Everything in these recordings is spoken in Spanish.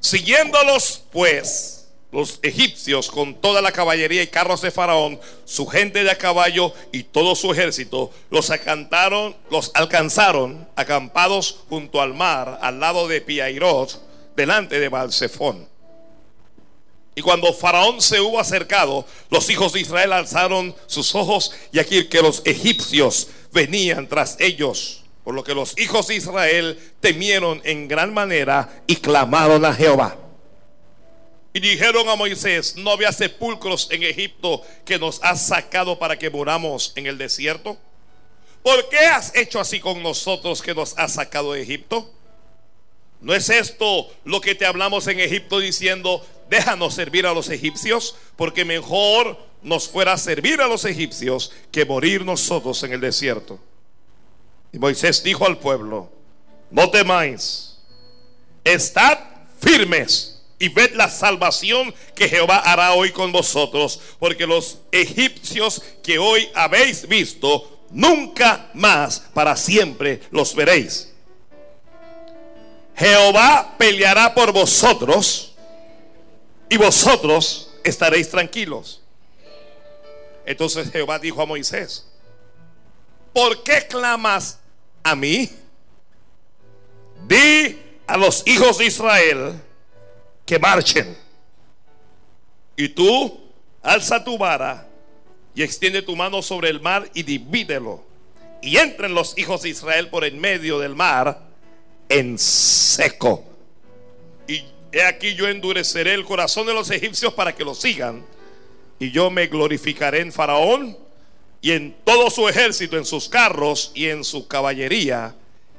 Siguiéndolos pues los egipcios con toda la caballería y carros de Faraón, su gente de a caballo y todo su ejército, los acantaron, los alcanzaron acampados junto al mar, al lado de Piairot, delante de Balsefón. Y cuando Faraón se hubo acercado, los hijos de Israel alzaron sus ojos y aquí que los egipcios venían tras ellos. Por lo que los hijos de Israel temieron en gran manera y clamaron a Jehová. Y dijeron a Moisés, ¿no había sepulcros en Egipto que nos has sacado para que moramos en el desierto? ¿Por qué has hecho así con nosotros que nos has sacado de Egipto? ¿No es esto lo que te hablamos en Egipto diciendo, déjanos servir a los egipcios? Porque mejor nos fuera servir a los egipcios que morir nosotros en el desierto. Y Moisés dijo al pueblo, no temáis, estad firmes y ved la salvación que Jehová hará hoy con vosotros, porque los egipcios que hoy habéis visto, nunca más para siempre los veréis. Jehová peleará por vosotros y vosotros estaréis tranquilos. Entonces Jehová dijo a Moisés, ¿por qué clamas a mí? Di a los hijos de Israel que marchen. Y tú alza tu vara y extiende tu mano sobre el mar y divídelo. Y entren los hijos de Israel por en medio del mar en seco. Y he aquí yo endureceré el corazón de los egipcios para que lo sigan. Y yo me glorificaré en Faraón y en todo su ejército, en sus carros y en su caballería.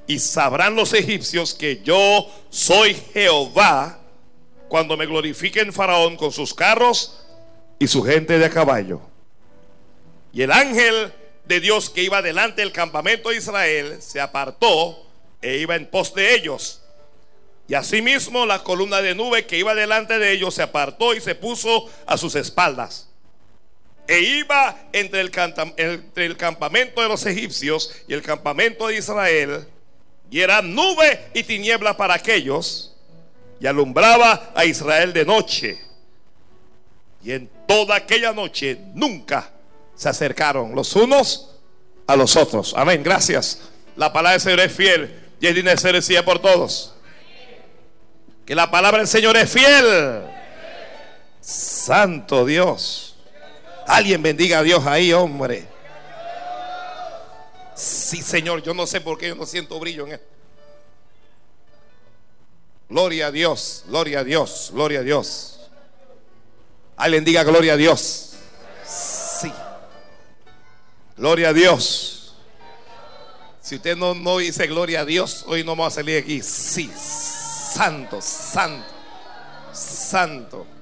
Y sabrán los egipcios que yo soy Jehová cuando me glorifique en Faraón con sus carros y su gente de a caballo. Y el ángel de Dios que iba delante del campamento de Israel se apartó e iba en pos de ellos. Y asimismo la columna de nube que iba delante de ellos se apartó y se puso a sus espaldas. E iba entre el, campamento de los egipcios y el campamento de Israel. Y era nube y tiniebla para aquellos. Y alumbraba a Israel de noche. Y en toda aquella noche nunca se acercaron los unos a los otros. Amén. Gracias. La palabra del Señor es fiel y es digna de ser decida por todos. Que la palabra del Señor es fiel. Santo Dios. Alguien bendiga a Dios ahí, hombre. Sí, Señor, yo no sé por qué yo no siento brillo en esto. Gloria a Dios, gloria a Dios, gloria a Dios. Alguien diga gloria a Dios. Sí. Gloria a Dios. Si usted no, no dice gloria a Dios, hoy no vamos a salir aquí. Sí, santo, santo, santo.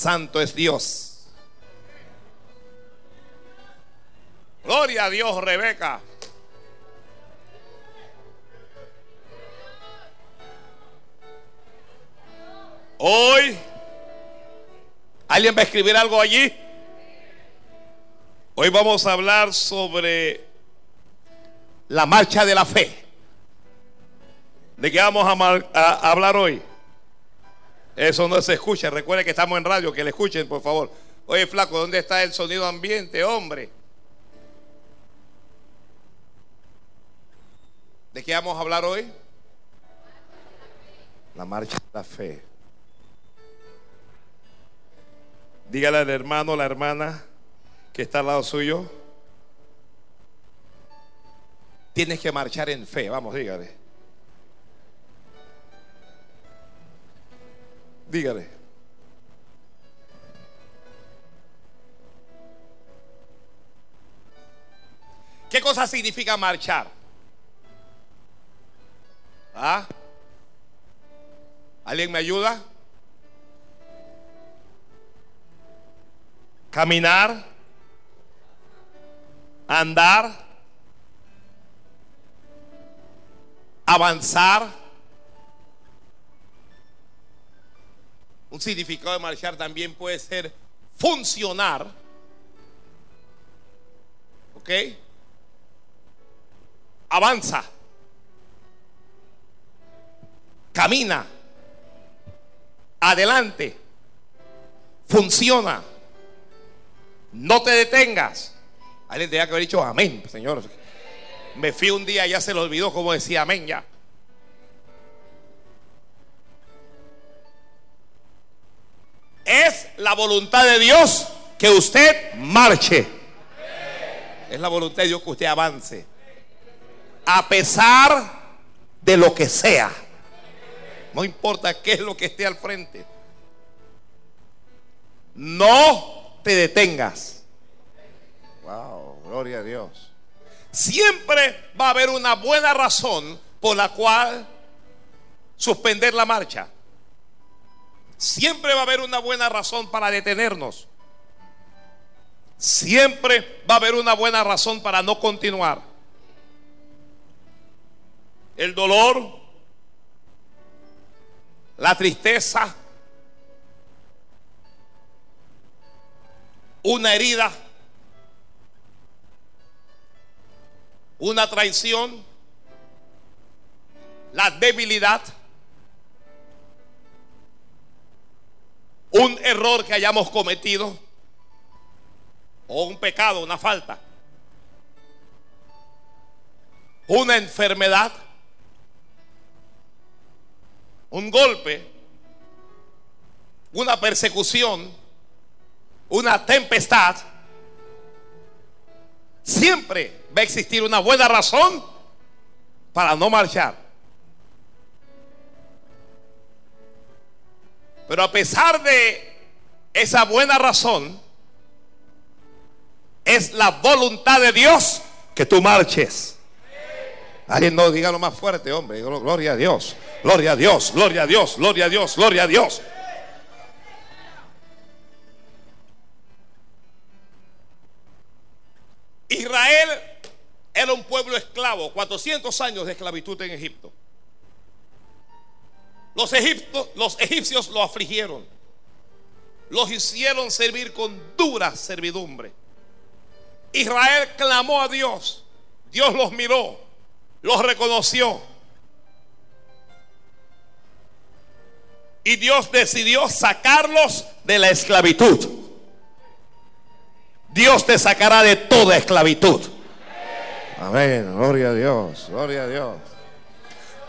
Santo es Dios. Gloria a Dios, Rebeca. Hoy, ¿alguien va a escribir algo allí? Hoy vamos a hablar sobre la marcha de la fe. ¿De qué vamos a, hablar hoy? Eso no se escucha. Recuerde que estamos en radio, que le escuchen, por favor. Oye, flaco, ¿dónde está el sonido ambiente, hombre? ¿De qué vamos a hablar hoy? La marcha de la fe. Dígale al hermano, la hermana, que está al lado suyo, tienes que marchar en fe. Vamos, dígale. Dígale. ¿Qué cosa significa marchar? ¿Ah? ¿Alguien me ayuda? Caminar andar, avanzar. Un significado de marchar también puede ser funcionar. ¿Ok? Avanza. camina, adelante, funciona, no te detengas. Alguien tenía que haber dicho amén, Señor. Me fui un día, ya se le olvidó cómo decía amén ya. Es la voluntad de Dios que usted marche. Es la voluntad de Dios que usted avance. A pesar de lo que sea. No importa qué es lo que esté al frente. No te detengas. Wow, gloria a Dios. Siempre va a haber una buena razón por la cual suspender la marcha. Siempre va a haber una buena razón para detenernos. Siempre va a haber una buena razón para no continuar. El dolor, la tristeza, una herida, una traición, la debilidad, un error que hayamos cometido o un pecado, una falta, una enfermedad, un golpe, una persecución, una tempestad, siempre va a existir una buena razón para no marchar. Pero a pesar de esa buena razón, es la voluntad de Dios que tú marches. Alguien no diga lo más fuerte, hombre. Gloria a Dios. Gloria a Dios. Gloria a Dios. Gloria a Dios. Gloria a Dios. Israel era un pueblo esclavo, 400 años de esclavitud en Egipto. Los, los egipcios lo afligieron, los hicieron servir con dura servidumbre. Israel clamó a Dios, Dios los miró, los reconoció. Y Dios decidió sacarlos de la esclavitud. Dios te sacará de toda esclavitud. Amén, gloria a Dios, gloria a Dios.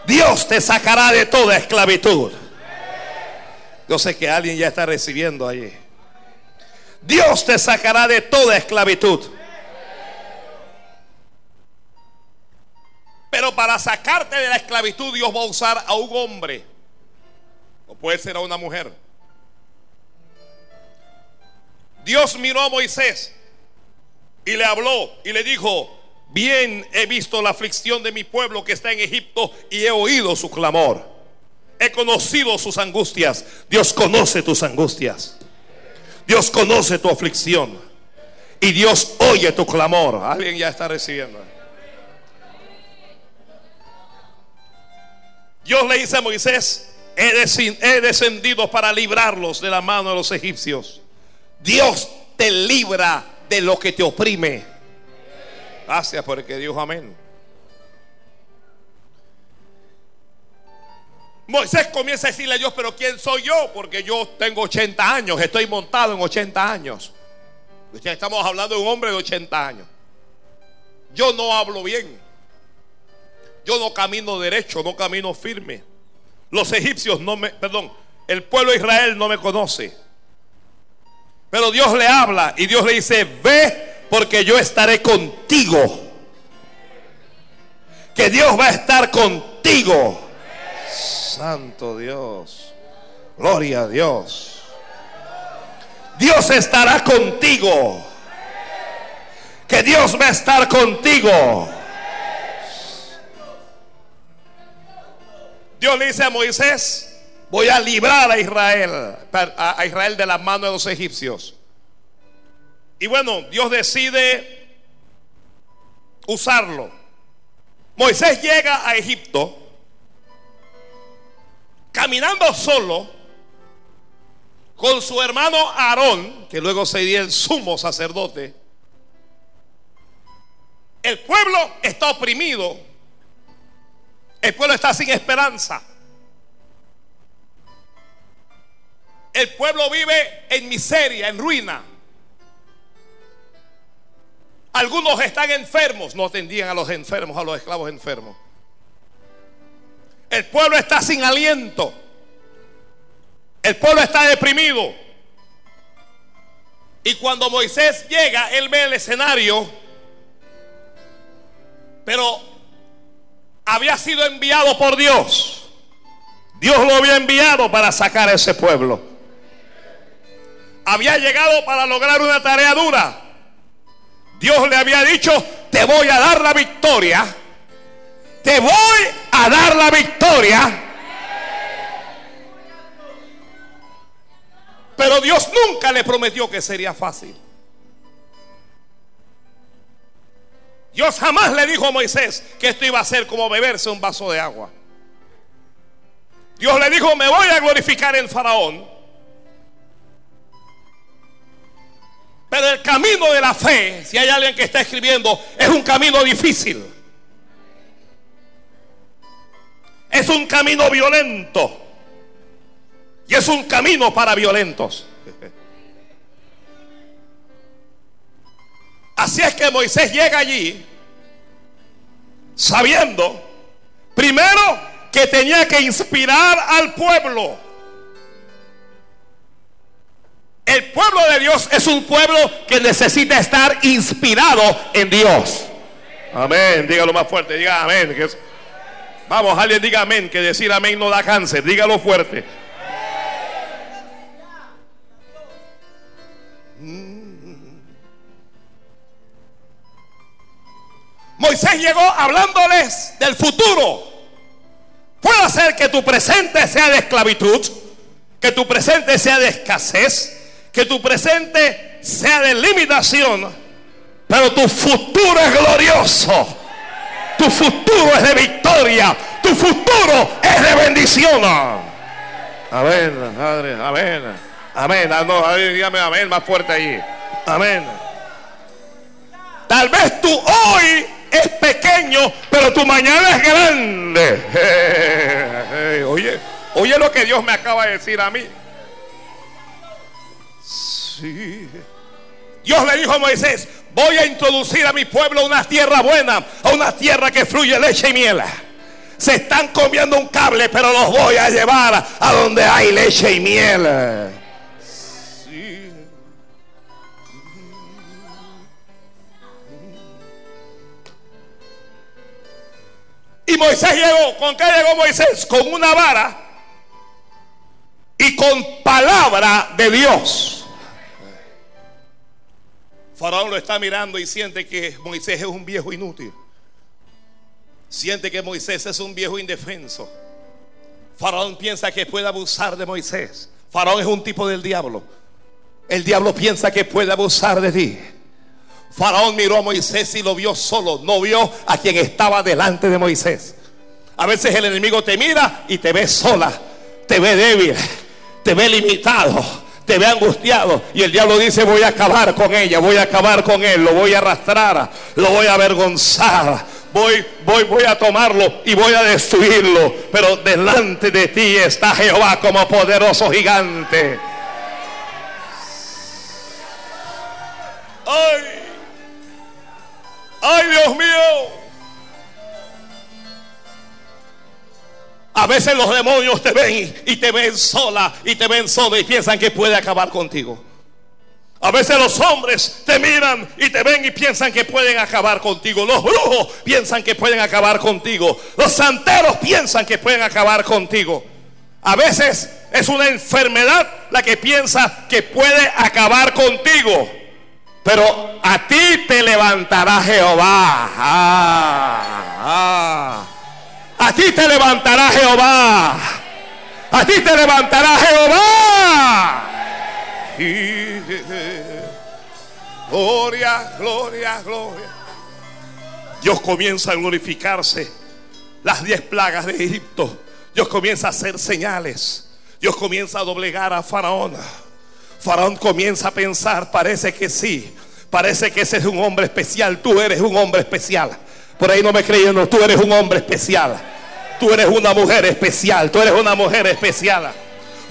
Dios te sacará de toda esclavitud. Yo sé que alguien ya está recibiendo allí. Dios te sacará de toda esclavitud. Pero para sacarte de la esclavitud Dios va a usar a un hombre. O puede ser a una mujer. Dios miró a Moisés y le habló y le dijo, bien he visto la aflicción de mi pueblo que está en Egipto y he oído su clamor. He conocido sus angustias. Dios conoce tus angustias. Dios conoce tu aflicción. Y Dios oye tu clamor. Alguien ya está recibiendo. Dios le dice a Moisés, he descendido para librarlos de la mano de los egipcios. Dios te libra de lo que te oprime. Gracias por el que dijo amén. Moisés comienza a decirle a Dios, pero ¿quién soy yo? Porque yo tengo 80 años, estoy montado en 80 años. Estamos hablando de un hombre de 80 años. Yo no hablo bien. Yo no camino derecho, no camino firme. Los egipcios no me, perdón, el pueblo de Israel no me conoce. Pero Dios le habla y Dios le dice, ve porque yo estaré contigo. Que Dios va a estar contigo. Santo Dios. Gloria a Dios. Dios estará contigo. Que Dios va a estar contigo. Dios le dice a Moisés, voy a librar a Israel, a Israel de la mano de los egipcios. Y bueno, Dios decide usarlo. Moisés llega a Egipto caminando solo con su hermano Aarón, que luego sería el sumo sacerdote. El pueblo está oprimido. El pueblo está sin esperanza. el pueblo vive en miseria, en ruina. Algunos están enfermos, no atendían a los enfermos, a los esclavos enfermos. El pueblo está sin aliento. El pueblo está deprimido. Y cuando Moisés llega, él ve el escenario, pero había sido enviado por Dios. Dios lo había enviado para sacar a ese pueblo. Había llegado para lograr una tarea dura. Dios le había dicho, te voy a dar la victoria. Te voy a dar la victoria. Pero Dios nunca le prometió que sería fácil. Dios jamás le dijo a Moisés que esto iba a ser como beberse un vaso de agua. Dios le dijo, me voy a glorificar en Faraón. Pero el camino de la fe, si hay alguien que está escribiendo, es un camino difícil. Es un camino violento. Y es un camino para violentos. Así es que Moisés llega allí sabiendo, primero, que tenía que inspirar al pueblo. El pueblo de Dios es un pueblo que necesita estar inspirado en Dios. Amén. Dígalo más fuerte. Diga amén. Vamos, alguien diga amén. Que decir amén no da cáncer. Dígalo fuerte. Moisés llegó hablándoles del futuro. Puede ser que tu presente sea de esclavitud, que tu presente sea de escasez, que tu presente sea de limitación, pero tu futuro es glorioso. Tu futuro es de victoria. Tu futuro es de bendición. Amén, Padre, amén. Amén. Ah, no, dígame amén más fuerte ahí. Amén. Tal vez tú hoy es pequeño, pero tu mañana es grande. oye, oye lo que Dios me acaba de decir a mí. Sí. Dios le dijo a Moisés, voy a introducir a mi pueblo a una tierra buena, a una tierra que fluye leche y miel. Se están comiendo un cable, pero los voy a llevar a donde hay leche y miel. Y Moisés llegó, ¿con qué llegó Moisés? Con una vara y con palabra de Dios. Faraón lo está mirando y siente que Moisés es un viejo inútil. Siente que Moisés es un viejo indefenso. Faraón piensa que puede abusar de Moisés. Faraón es un tipo del diablo. El diablo piensa que puede abusar de ti. Faraón miró a Moisés y lo vio solo, no vio a quien estaba delante de Moisés. A veces el enemigo te mira y te ve sola, te ve débil, te ve limitado, te ve angustiado. Y el diablo dice, voy a acabar con ella, voy a acabar con él, lo voy a arrastrar, lo voy a avergonzar. Voy, voy, voy a tomarlo y voy a destruirlo. Pero delante de ti está Jehová como poderoso gigante. Ay. Ay, Dios mío. A veces los demonios te ven y te ven sola y te ven sola y piensan que puede acabar contigo. A veces los hombres te miran y te ven y piensan que pueden acabar contigo. Los brujos piensan que pueden acabar contigo. Los santeros piensan que pueden acabar contigo. A veces es una enfermedad la que piensa que puede acabar contigo. Pero a ti te levantará Jehová. Ah, ah. A ti te levantará Jehová. A ti te levantará Jehová. Gloria, gloria, gloria. Dios comienza a glorificarse. Las diez plagas de Egipto. Dios comienza a hacer señales. Dios comienza a doblegar a Faraón. Faraón comienza a pensar, parece que sí, parece que ese es un hombre especial, tú eres un hombre especial. Por ahí no me creyendo, tú eres un hombre especial. Tú eres una mujer especial, tú eres una mujer especial.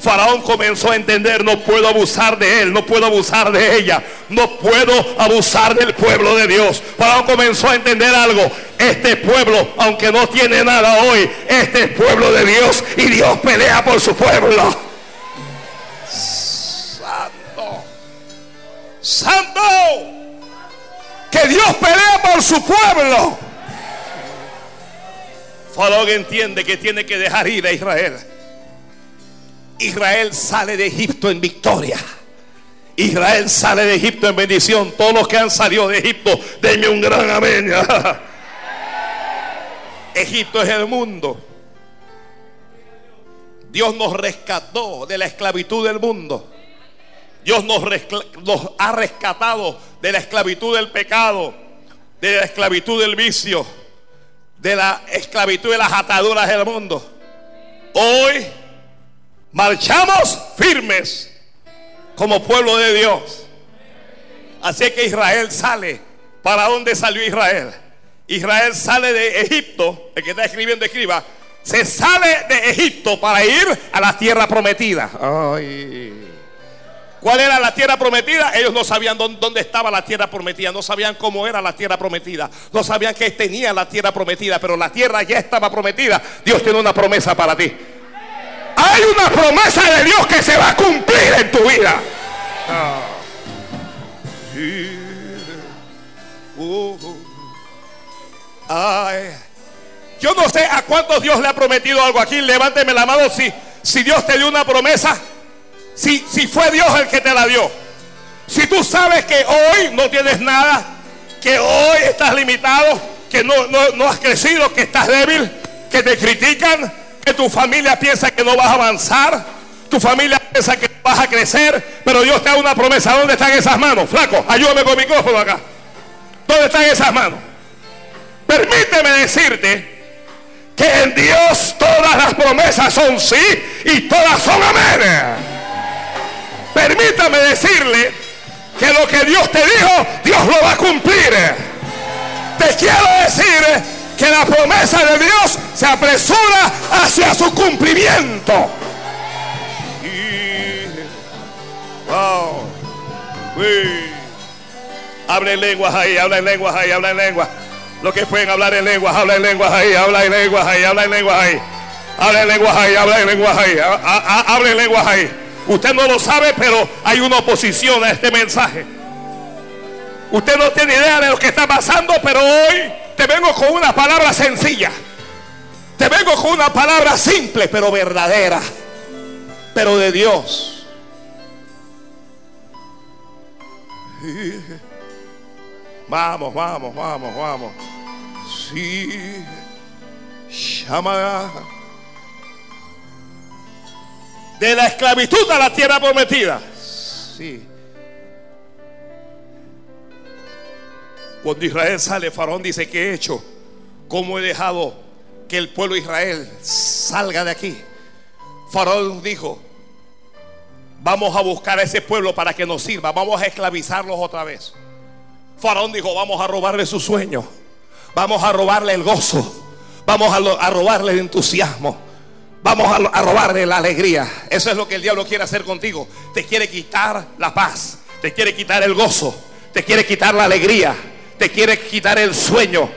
Faraón comenzó a entender, no puedo abusar de él, no puedo abusar de ella, no puedo abusar del pueblo de Dios. Faraón comenzó a entender algo, este pueblo, aunque no tiene nada hoy, este es pueblo de Dios y Dios pelea por su pueblo. Santo, santo, que Dios pelea por su pueblo. Faraón entiende que tiene que dejar ir a Israel. Israel sale de Egipto en victoria. Israel sale de Egipto en bendición. Todos los que han salido de Egipto, denme un gran amén. Egipto es el mundo. Dios nos rescató de la esclavitud del mundo. Dios nos, nos, ha rescatado de la esclavitud del pecado, de la esclavitud del vicio, de la esclavitud de las ataduras del mundo. Hoy marchamos firmes como pueblo de Dios. Así que Israel sale. ¿Para dónde salió Israel? Israel sale de Egipto. El que está escribiendo escriba. Se sale de Egipto para ir a la tierra prometida. ¿Cuál era la tierra prometida? Ellos no sabían dónde estaba la tierra prometida, no sabían cómo era la tierra prometida, no sabían que tenía la tierra prometida, pero la tierra ya estaba prometida. Dios tiene una promesa para ti. Hay una promesa de Dios que se va a cumplir en tu vida. Yo no sé a cuántos Dios le ha prometido algo aquí. Levánteme la mano si, si Dios te dio una promesa. Si, si fue Dios el que te la dio. Si tú sabes que hoy no tienes nada, que hoy estás limitado, que no, no, no has crecido, que estás débil, que te critican, que tu familia piensa que no vas a avanzar, tu familia piensa que vas a crecer, pero Dios te da una promesa. ¿Dónde están esas manos? Flaco, ayúdame con el micrófono acá. ¿Dónde están esas manos? Permíteme decirte que en Dios todas las promesas son sí y todas son amén. Permítame decirle que lo que Dios te dijo, Dios lo va a cumplir. Te quiero decir que la promesa de Dios se apresura hacia su cumplimiento. Wow. Habla en lenguas ahí, habla en lenguas ahí, habla en lenguas. Los que pueden hablar en lenguas, habla en lenguas ahí, habla en lenguas ahí, habla en lenguas ahí. Habla en lenguas ahí, habla en lenguas ahí, habla en lenguas ahí. Usted no lo sabe, pero hay una oposición a este mensaje. Usted no tiene idea de lo que está pasando, pero hoy te vengo con una palabra sencilla. Te vengo con una palabra simple, pero verdadera. Pero de Dios. Vamos, vamos, vamos, vamos. Sí. Llama de la esclavitud a la tierra prometida. Sí. Cuando Israel sale, Faraón dice, ¿qué he hecho? ¿Cómo he dejado que el pueblo de Israel salga de aquí? Faraón dijo, vamos a buscar a ese pueblo para que nos sirva, vamos a esclavizarlos otra vez. Faraón dijo, vamos a robarle su sueño, vamos a robarle el gozo, vamos a, robarle el entusiasmo, vamos a, robarle la alegría. Eso es lo que el diablo quiere hacer contigo. Te quiere quitar la paz, te quiere quitar el gozo, te quiere quitar la alegría te quiere quitar el sueño.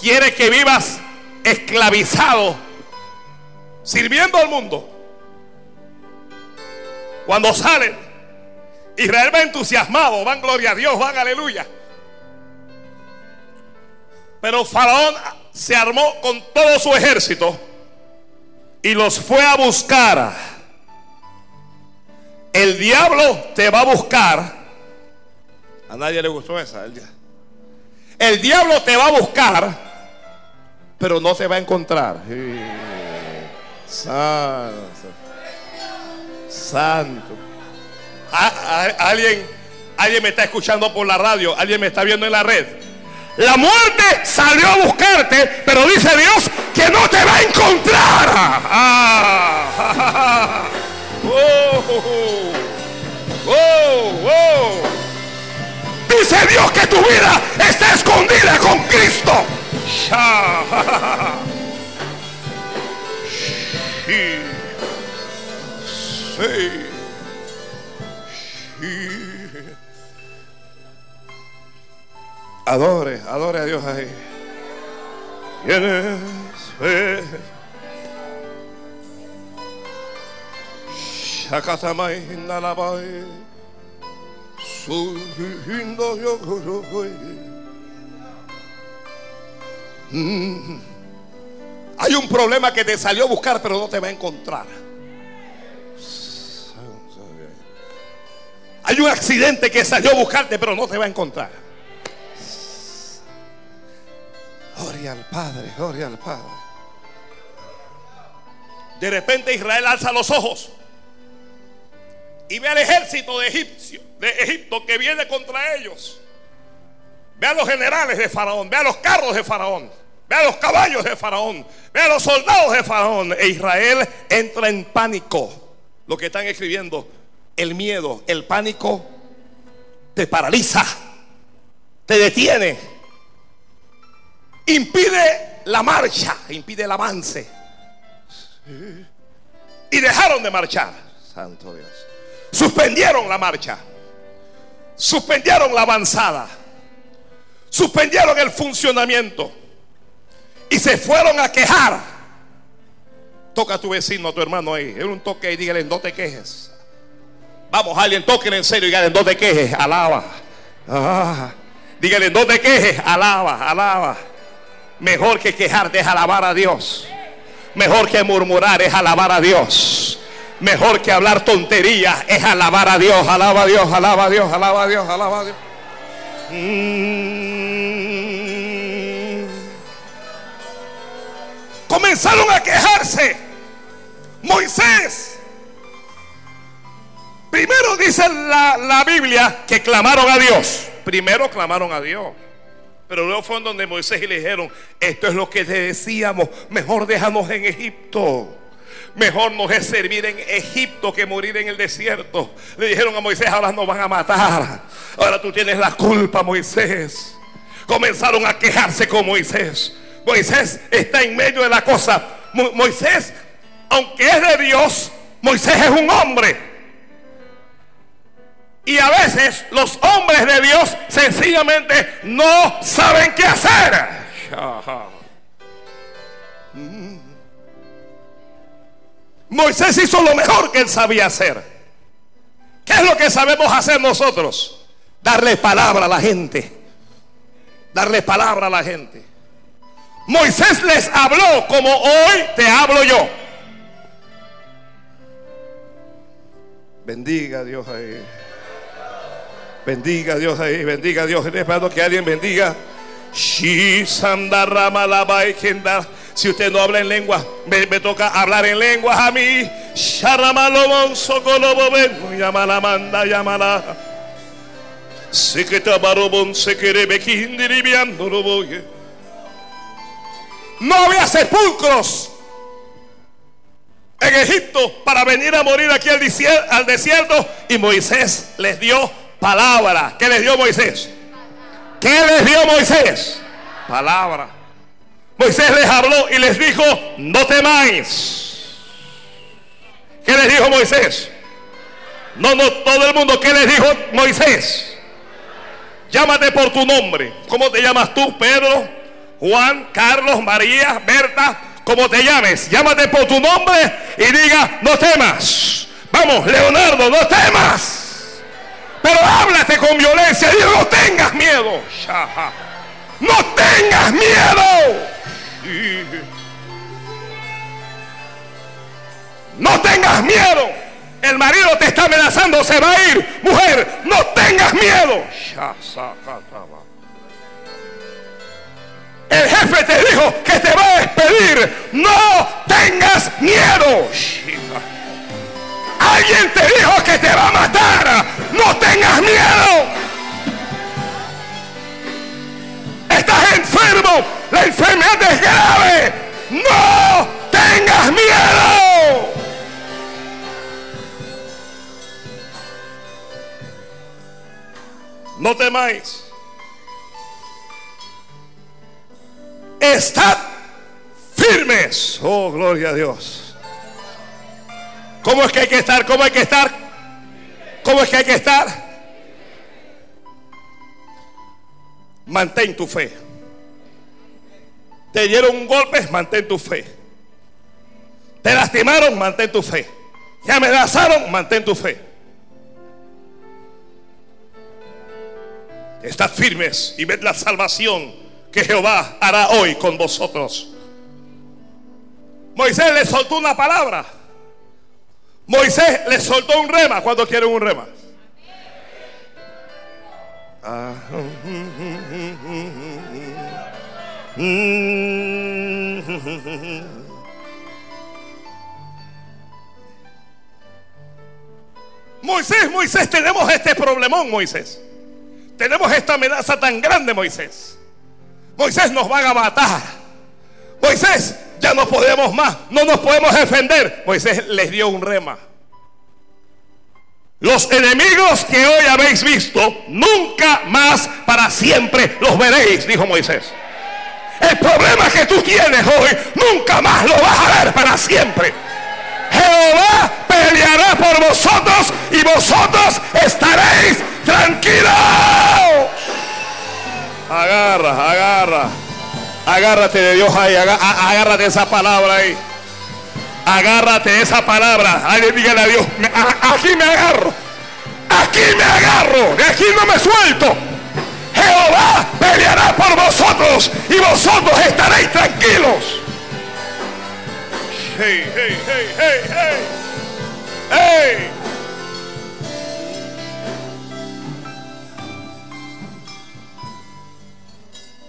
Quiere que vivas esclavizado, sirviendo al mundo. Cuando salen, Israel va entusiasmado, van gloria a Dios, van aleluya. Pero Faraón se armó con todo su ejército y los fue a buscar. El diablo te va a buscar. A nadie le gustó esa. El el diablo te va a buscar, pero no se va a encontrar. Santo. Santo. alguien, alguien me está escuchando por la radio, alguien me está viendo en la red. La muerte salió a buscarte, pero dice Dios que no te va a encontrar. Ah, oh, oh, oh, Dice Dios que tu vida está escondida con Cristo. Sí. Adore, adore a Dios ahí. Tienes fe. Shakatamai nalabai. Yo Mm. Hay un problema que te salió a buscar, pero no te va a encontrar. Hay un accidente que salió a buscarte, pero no te va a encontrar. Gloria al Padre, gloria al Padre. De repente Israel alza los ojos y ve al ejército de, de Egipto que viene contra ellos. Ve a los generales de Faraón, ve a los carros de Faraón, ve a los caballos de Faraón, ve a los soldados de Faraón. E Israel entra en pánico. Lo que están escribiendo, el miedo, el pánico te paraliza, te detiene, impide la marcha, impide el avance. Y dejaron de marchar. Santo Dios. Suspendieron la marcha. Suspendieron la avanzada. Suspendieron el funcionamiento. Y se fueron a quejar. Toca a tu vecino, a tu hermano ahí. Es un toque y dígale, no te quejes. Vamos, alguien, tóquenle en serio y dígale, no te quejes, alaba. Ah, dígale, no te quejes, alaba, alaba. Mejor que quejarte es alabar a Dios. Mejor que murmurar es alabar a Dios. Mejor que hablar tonterías es alabar a Dios. Alaba a Dios, alaba a Dios, alaba a Dios, alaba a Dios. Mm. Comenzaron a quejarse. Moisés. Primero dice la, la Biblia que clamaron a Dios. Primero clamaron a Dios. Pero luego fueron donde Moisés y le dijeron, esto es lo que te decíamos, mejor déjanos en Egipto. Mejor nos es servir en Egipto que morir en el desierto. Le dijeron a Moisés, ahora nos van a matar. Ahora tú tienes la culpa, Moisés. Comenzaron a quejarse con Moisés. Moisés está en medio de la cosa. Mo- Moisés, aunque es de Dios, Moisés es un hombre. Y a veces los hombres de Dios sencillamente no saben qué hacer. Mm. Moisés hizo lo mejor que él sabía hacer. ¿Qué es lo que sabemos hacer nosotros? Darle palabra a la gente. Darle palabra a la gente. Moisés les habló como hoy te hablo yo. Bendiga a Dios ahí. Bendiga Dios ahí, bendiga Dios. Estoy esperando que alguien bendiga. Si usted no habla en lengua, me, toca hablar en lenguas a mí. Sharamalobonsokoloboben, Yamalamanda, yamala. Seketabarobon, sekerebekindiribiandoroboye. No había sepulcros en Egipto para venir a morir aquí al desierto. Y Moisés les dio palabra. ¿Qué les dio Moisés? ¿Qué les dio Moisés? Palabra. Moisés les habló y les dijo, no temáis. ¿Qué les dijo Moisés? No, no, todo el mundo, ¿qué les dijo Moisés? Llámate por tu nombre. ¿Cómo te llamas tú, Pedro? Juan, Carlos, María, Berta, como te llames. Llámate por tu nombre y diga, no temas. Vamos, Leonardo, no temas. Pero háblate con violencia. Digo, no tengas miedo. No tengas miedo. No tengas miedo. El marido te está amenazando, se va a ir. Mujer, no tengas miedo. El jefe te dijo que te va a despedir. No tengas miedo. Alguien te dijo que te va a matar. No tengas miedo. Estás enfermo. La enfermedad es grave. No tengas miedo. No temáis. Estad firmes. Oh, gloria a Dios. ¿Cómo es que hay que estar? ¿Cómo hay que estar? ¿Cómo es que hay que estar? Mantén tu fe. Te dieron un golpe, mantén tu fe. Te lastimaron, mantén tu fe. Te amenazaron, mantén tu fe. Estad firmes y ved la salvación que Jehová hará hoy con vosotros. Moisés le soltó una palabra. Moisés le soltó un rema cuando quieren un rema. Moisés, Moisés, tenemos este problemón, Moisés. Tenemos esta amenaza tan grande, Moisés. Moisés nos van a matar. Moisés, ya no podemos más, no nos podemos defender. Moisés les dio un rema. Los enemigos que hoy habéis visto, nunca más para siempre los veréis, dijo Moisés. El problema que tú tienes hoy, nunca más lo vas a ver para siempre. Jehová peleará por vosotros y vosotros estaréis tranquilos. Agarra, agarra. Agárrate de Dios ahí, agárrate esa palabra ahí. Agárrate esa palabra. Alguien dígale a Dios, aquí me agarro. Aquí me agarro. De aquí no me suelto. Jehová peleará por vosotros y vosotros estaréis tranquilos. Hey, hey, hey, hey, hey. Hey.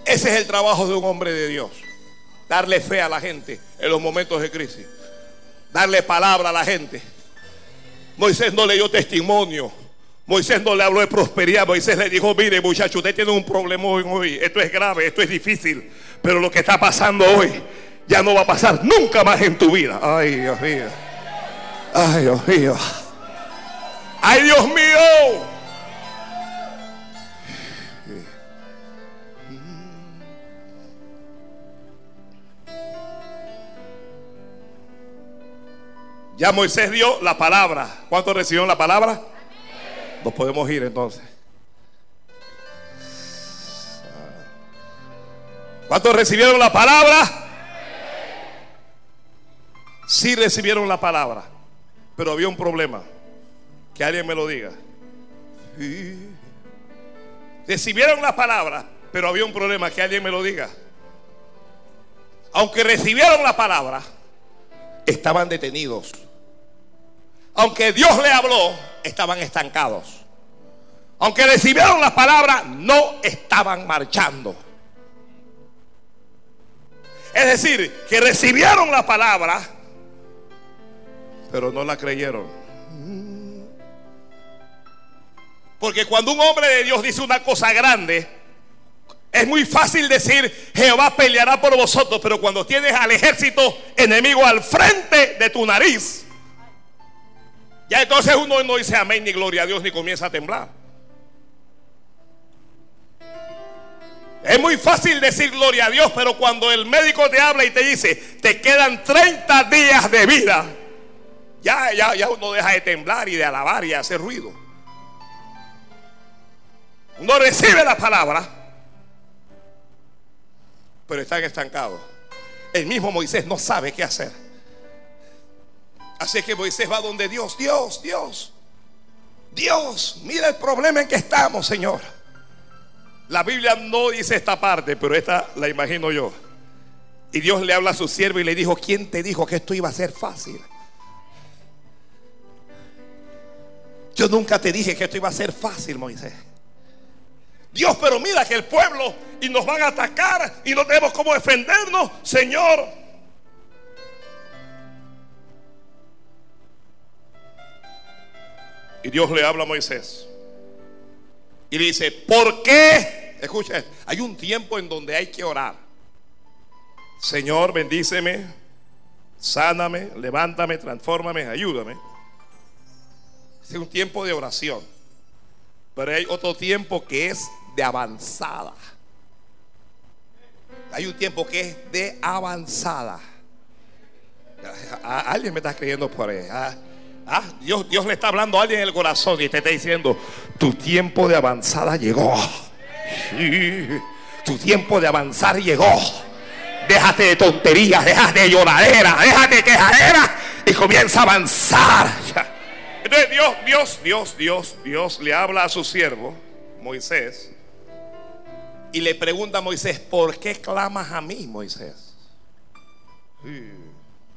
Ese es el trabajo de un hombre de Dios. Darle fe a la gente en los momentos de crisis. Darle palabra a la gente. Moisés no le dio testimonio. Moisés no le habló de prosperidad. Moisés le dijo, mire muchacho, usted tiene un problema hoy. Esto es grave, esto es difícil. Pero lo que está pasando hoy ya no va a pasar nunca más en tu vida. Ay, Dios mío. Ay, Dios mío. Ay, Dios mío. Ya Moisés dio la palabra. ¿Cuántos recibieron la palabra? Nos podemos ir entonces. ¿Cuántos recibieron la palabra? Sí recibieron la palabra, pero había un problema. Que alguien me lo diga. Recibieron la palabra, pero había un problema. Que alguien me lo diga. Aunque recibieron la palabra, estaban detenidos aunque Dios le habló, estaban estancados. Aunque recibieron la palabra, no estaban marchando. Es decir, que recibieron la palabra, pero no la creyeron. Porque cuando un hombre de Dios dice una cosa grande, es muy fácil decir, Jehová peleará por vosotros, pero cuando tienes al ejército enemigo al frente de tu nariz, ya entonces uno no dice amén ni gloria a Dios ni comienza a temblar. Es muy fácil decir gloria a Dios, pero cuando el médico te habla y te dice, te quedan 30 días de vida, ya, ya, ya uno deja de temblar y de alabar y hacer ruido. Uno recibe la palabra, pero están estancados. El mismo Moisés no sabe qué hacer. Así que Moisés va donde Dios, Dios, Dios. Dios, mira el problema en que estamos, Señor. La Biblia no dice esta parte, pero esta la imagino yo. Y Dios le habla a su siervo y le dijo, ¿quién te dijo que esto iba a ser fácil? Yo nunca te dije que esto iba a ser fácil, Moisés. Dios, pero mira que el pueblo y nos van a atacar y no tenemos cómo defendernos, Señor. Y Dios le habla a Moisés. Y le dice, ¿por qué? Escucha, hay un tiempo en donde hay que orar. Señor, bendíceme, sáname, levántame, transfórmame, ayúdame. Es un tiempo de oración. Pero hay otro tiempo que es de avanzada. Hay un tiempo que es de avanzada. Alguien me está creyendo por ahí. ¿ah? Ah, Dios, Dios le está hablando a alguien en el corazón y te está diciendo, tu tiempo de avanzada llegó. Sí, tu tiempo de avanzar llegó. Déjate de tonterías, déjate de lloradera, déjate de quejadera y comienza a avanzar. Entonces Dios, Dios, Dios, Dios, Dios le habla a su siervo, Moisés, y le pregunta a Moisés, ¿por qué clamas a mí, Moisés?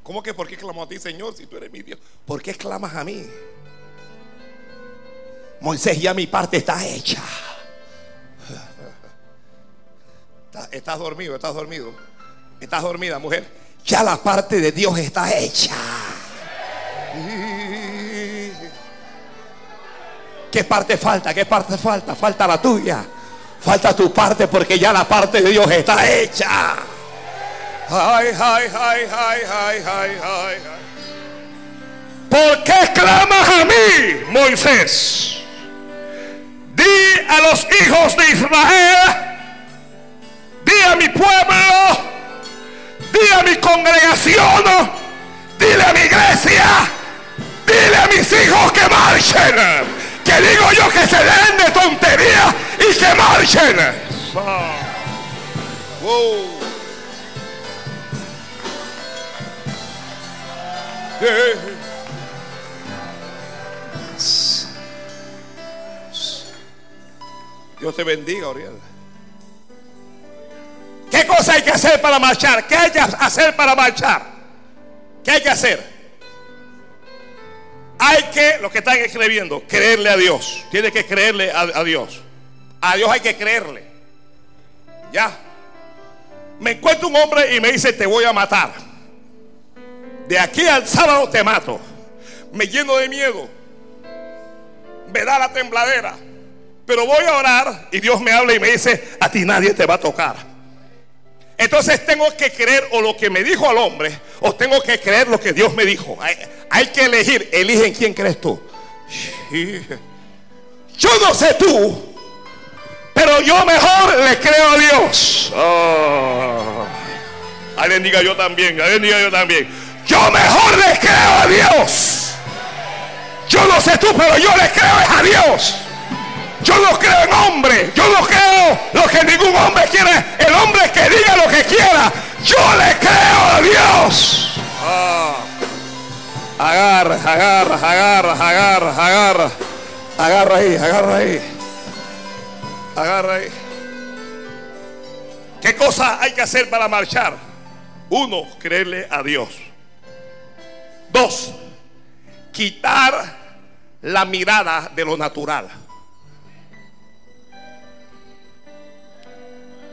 ¿Cómo que por qué clamo a ti, Señor, si tú eres mi Dios? ¿Por qué clamas a mí? Moisés, ya mi parte está hecha. Estás dormido, estás dormido. Estás dormida, mujer. Ya la parte de Dios está hecha. ¿Qué parte falta? ¿Qué parte falta? Falta la tuya. Falta tu parte porque ya la parte de Dios está hecha. Ay, ay, ay, ay, ay, ay, ay. ¿Por qué clamas a mí, Moisés? Di a los hijos de Israel, di a mi pueblo, di a mi congregación, dile a mi iglesia, dile a mis hijos que marchen. Que digo yo que se den de tontería y que marchen. Dios te bendiga, Oriel. ¿Qué cosa hay que hacer para marchar? ¿Qué hay que hacer para marchar? ¿Qué hay que hacer? Hay que, lo que están escribiendo, creerle a Dios. Tiene que creerle a, a Dios. A Dios hay que creerle. Ya. Me encuentro un hombre y me dice, te voy a matar. De aquí al sábado te mato. Me lleno de miedo. Me da la tembladera. Pero voy a orar y Dios me habla y me dice, a ti nadie te va a tocar. Entonces tengo que creer o lo que me dijo al hombre o tengo que creer lo que Dios me dijo. Hay, que elegir. Elige en quién crees tú. Yo no sé tú, pero yo mejor le creo a Dios. Oh. Alguien diga yo también, alguien diga yo también. Yo mejor le creo a Dios. Yo no sé tú, pero yo le creo a Dios. Yo no creo en hombre. Yo no creo lo que ningún hombre quiere. El hombre que diga lo que quiera. Yo le creo a Dios. Ah. Agarra, agarra, agarra, agarra, agarra. Agarra ahí, agarra ahí. Agarra ahí. ¿Qué cosa hay que hacer para marchar? Uno, creerle a Dios. Dos, quitar la mirada de lo natural.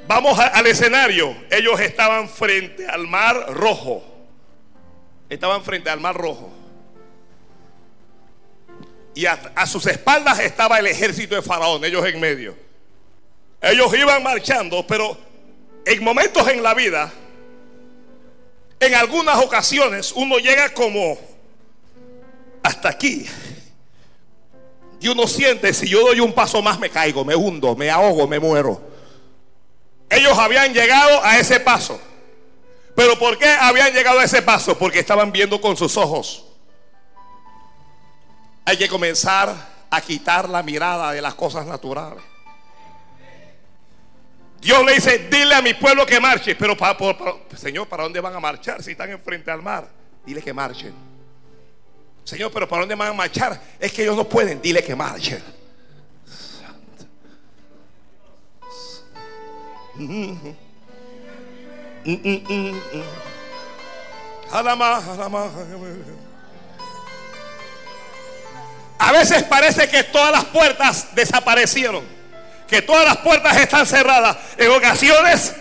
Vamos al escenario. Ellos estaban frente al mar rojo. Estaban frente al mar rojo. Y a, a, sus espaldas estaba el ejército de Faraón, ellos en medio. Ellos iban marchando, pero en momentos en la vida, en algunas ocasiones, uno llega como hasta aquí. Y uno siente, si yo doy un paso más me caigo, me hundo, me ahogo, me muero. Ellos habían llegado a ese paso. Pero ¿por qué habían llegado a ese paso? Porque estaban viendo con sus ojos. Hay que comenzar a quitar la mirada de las cosas naturales. Dios le dice, dile a mi pueblo que marche. Pero, Señor, ¿para dónde van a marchar si están enfrente al mar? Dile que marchen. Señor, pero ¿para dónde van a marchar? Es que ellos no pueden. Dile que marchen. A veces parece que todas las puertas desaparecieron, que todas las puertas están cerradas. En ocasiones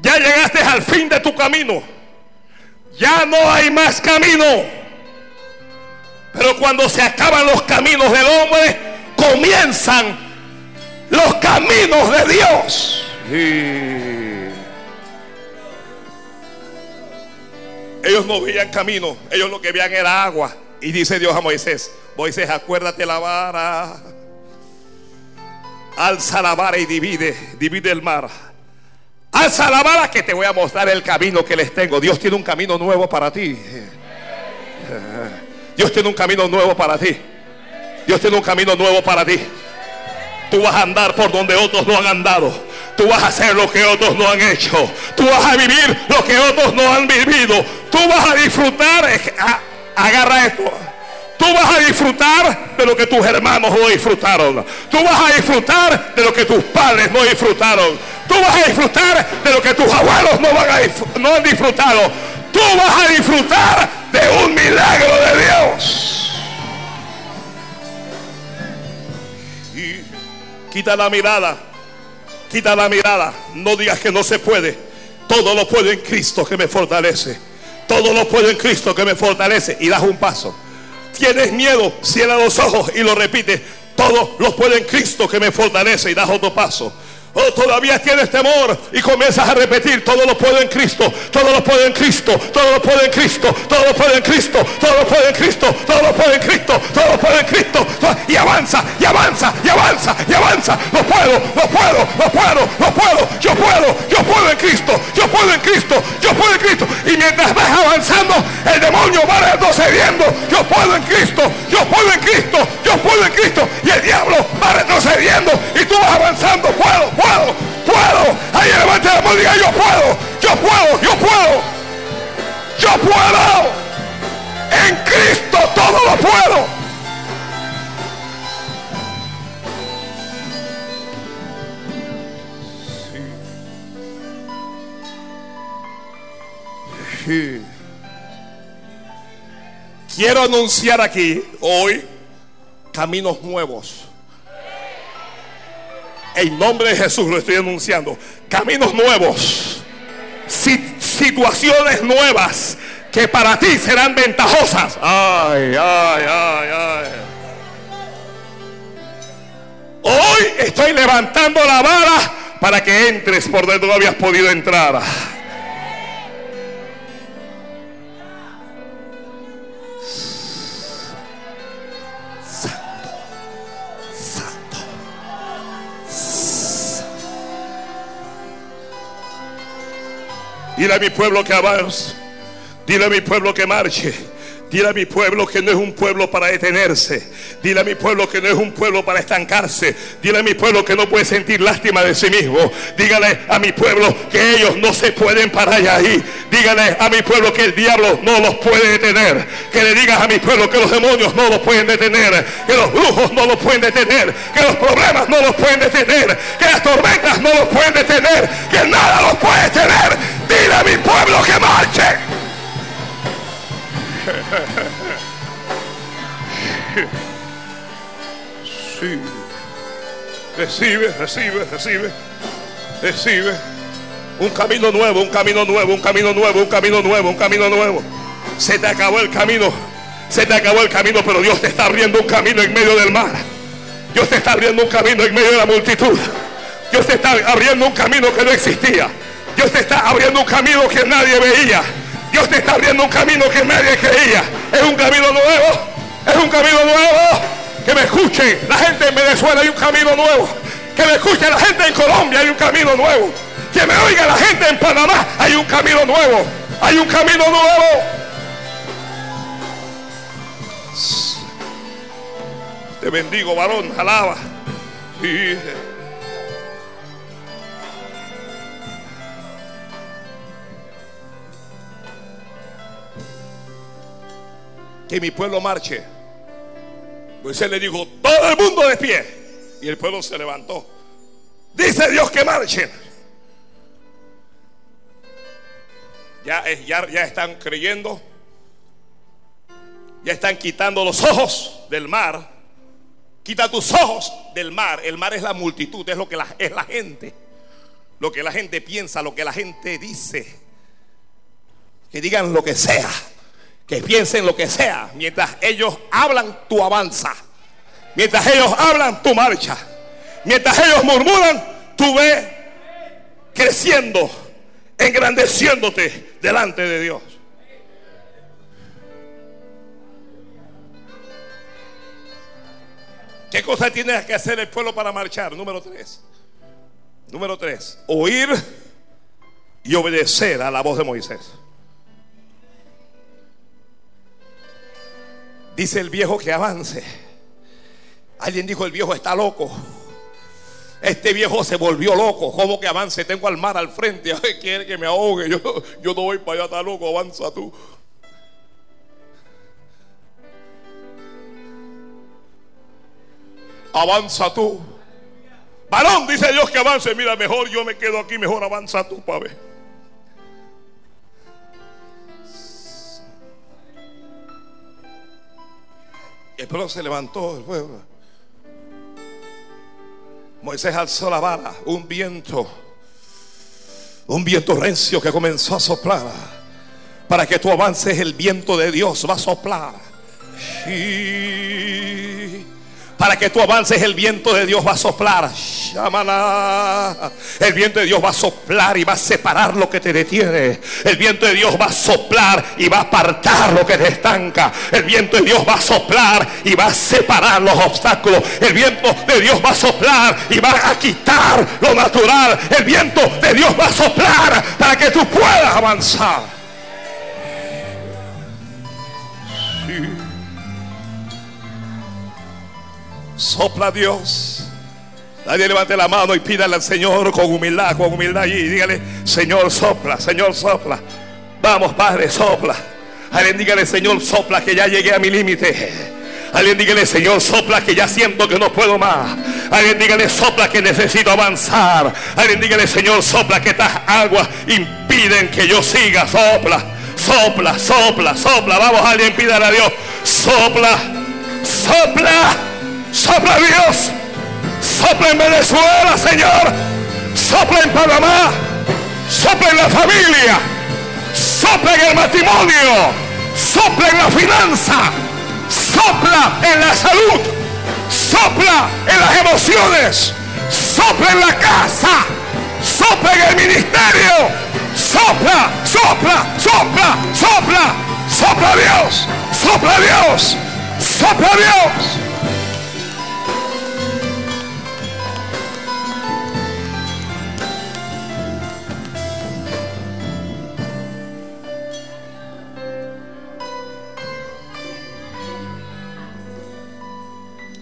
ya llegaste al fin de tu camino. Ya no hay más camino. Pero cuando se acaban los caminos del hombre, comienzan los caminos de Dios. Ellos no veían camino, ellos lo que veían era agua. Y dice Dios a Moisés, Moisés, acuérdate la vara. Alza la vara y divide, divide el mar. Alza la vara que te voy a mostrar el camino que les tengo. Dios tiene un camino nuevo para ti. Dios tiene un camino nuevo para ti. Dios tiene un camino nuevo para ti. Tú vas a andar por donde otros no han andado. Tú vas a hacer lo que otros no han hecho. Tú vas a vivir lo que otros no han vivido. Tú vas a disfrutar. Agarra esto. Tú vas a disfrutar de lo que tus hermanos no disfrutaron. Tú vas a disfrutar de lo que tus padres no disfrutaron. Tú vas a disfrutar de lo que tus abuelos no, van a han disfrutado. Tú vas a disfrutar de un milagro de Dios. Quita la mirada. Quita la mirada. No digas que no se puede. Todo lo puedo en Cristo que me fortalece. Todo lo puedo en Cristo que me fortalece. Y das un paso. Tienes miedo, cierra los ojos y lo repite. Todo lo puedo en Cristo que me fortalece. Y das otro paso. Oh, todavía tienes temor y comienzas a repetir, todo lo puedo en Cristo, todo lo puedo en Cristo, todo lo puedo en Cristo, todo lo puedo en Cristo, todo lo puedo en Cristo, todo lo puedo en Cristo, todo lo puedo en Cristo, y avanza, y avanza, y avanza, y avanza, lo puedo, lo puedo, lo puedo, lo puedo, yo puedo, yo puedo en Cristo, yo puedo en Cristo, yo puedo en Cristo, y mientras vas avanzando, el demonio va retrocediendo, yo puedo en Cristo, yo puedo en Cristo, yo puedo en Cristo, y el diablo va retrocediendo, y tú vas avanzando, puedo, puedo, puedo. Ahí levante la mano y diga, yo puedo, yo puedo, yo puedo. Yo puedo. En Cristo todo lo puedo. Quiero anunciar aquí hoy caminos nuevos en nombre de Jesús lo estoy anunciando. Caminos nuevos. situaciones nuevas que para ti serán ventajosas. Ay, ay, ay, ay. Hoy estoy levantando la vara para que entres por donde no habías podido entrar. Dile a mi pueblo que avance. Dile a mi pueblo que marche. Dile a mi pueblo que no es un pueblo para detenerse. Dile a mi pueblo que no es un pueblo para estancarse. Dile a mi pueblo que no puede sentir lástima de sí mismo. Dígale a mi pueblo que ellos no se pueden parar ahí. Dígale a mi pueblo que el diablo no los puede detener. Que le digas a mi pueblo que los demonios no los pueden detener. Que los brujos no los pueden detener. Que los problemas no los pueden detener. Que las tormentas no los pueden detener. Que nada los puede detener. Dile a mi pueblo que marche. Sí. Recibe, recibe, recibe. Recibe. Un camino nuevo, un camino nuevo, un camino nuevo, un camino nuevo, un camino nuevo. Se te acabó el camino. Se te acabó el camino, pero Dios te está abriendo un camino en medio del mar. Dios te está abriendo un camino en medio de la multitud. Dios te está abriendo un camino que no existía. Dios te está abriendo un camino que nadie veía. Dios te está abriendo un camino que nadie creía. Es un camino nuevo. Es un camino nuevo. Que me escuchen la gente en Venezuela hay un camino nuevo. Que me escuche la gente en Colombia hay un camino nuevo. Que me oiga la gente en Panamá hay un camino nuevo. Hay un camino nuevo. Te bendigo, varón. Alaba. Que mi pueblo marche. Moisés le dijo, todo el mundo de pie. Y el pueblo se levantó. Dice Dios que marchen. Ya, están creyendo. Ya están quitando los ojos del mar. Quita tus ojos del mar. El mar es la multitud, es lo que es la gente. Lo que la gente piensa, lo que la gente dice. Que digan lo que sea que piensen lo que sea. Mientras ellos hablan, tú avanza. Mientras ellos hablan, tú marcha. Mientras ellos murmuran, tú ves creciendo, engrandeciéndote delante de Dios. ¿Qué cosa tiene que hacer el pueblo para marchar? Número tres. Número tres. Oír y obedecer a la voz de Moisés. Dice el viejo que avance. Alguien dijo, el viejo está loco. Este viejo se volvió loco. ¿Cómo que avance? Tengo al mar al frente. Quiere que me ahogue. Yo, yo no voy para allá, está loco. Avanza tú. Avanza tú. Varón, dice Dios que avance. Mira, mejor yo me quedo aquí. Mejor avanza tú para ver. El pueblo se levantó. El pueblo. Moisés alzó la vara. Un viento. Un viento rencio que comenzó a soplar. Para que tú avances, el viento de Dios va a soplar. Para que tú avances, el viento de Dios va a soplar. El viento de Dios va a soplar y va a separar lo que te detiene. El viento de Dios va a soplar y va a apartar lo que te estanca. El viento de Dios va a soplar y va a separar los obstáculos. El viento de Dios va a soplar y va a quitar lo natural. El viento de Dios va a soplar para que tú puedas avanzar. Sopla Dios. Nadie levante la mano y pídale al Señor con humildad, con humildad y dígale, Señor, sopla, Señor, sopla. Vamos, Padre, sopla. Alguien dígale, Señor, sopla que ya llegué a mi límite. Alguien dígale, Señor, sopla que ya siento que no puedo más. Alguien dígale, sopla que necesito avanzar. Alguien dígale, Señor, sopla que estas aguas impiden que yo siga. Sopla, sopla, sopla, sopla. Vamos, alguien pídale a Dios, sopla, sopla. Sopla Dios. Sopla en Venezuela, Señor. Sopla en Panamá. Sopla en la familia. Sopla en el matrimonio. Sopla en la finanza. Sopla en la salud. Sopla en las emociones. Sopla en la casa. Sopla en el ministerio. Sopla, sopla, sopla, sopla. Sopla Dios. Sopla Dios. Sopla Dios.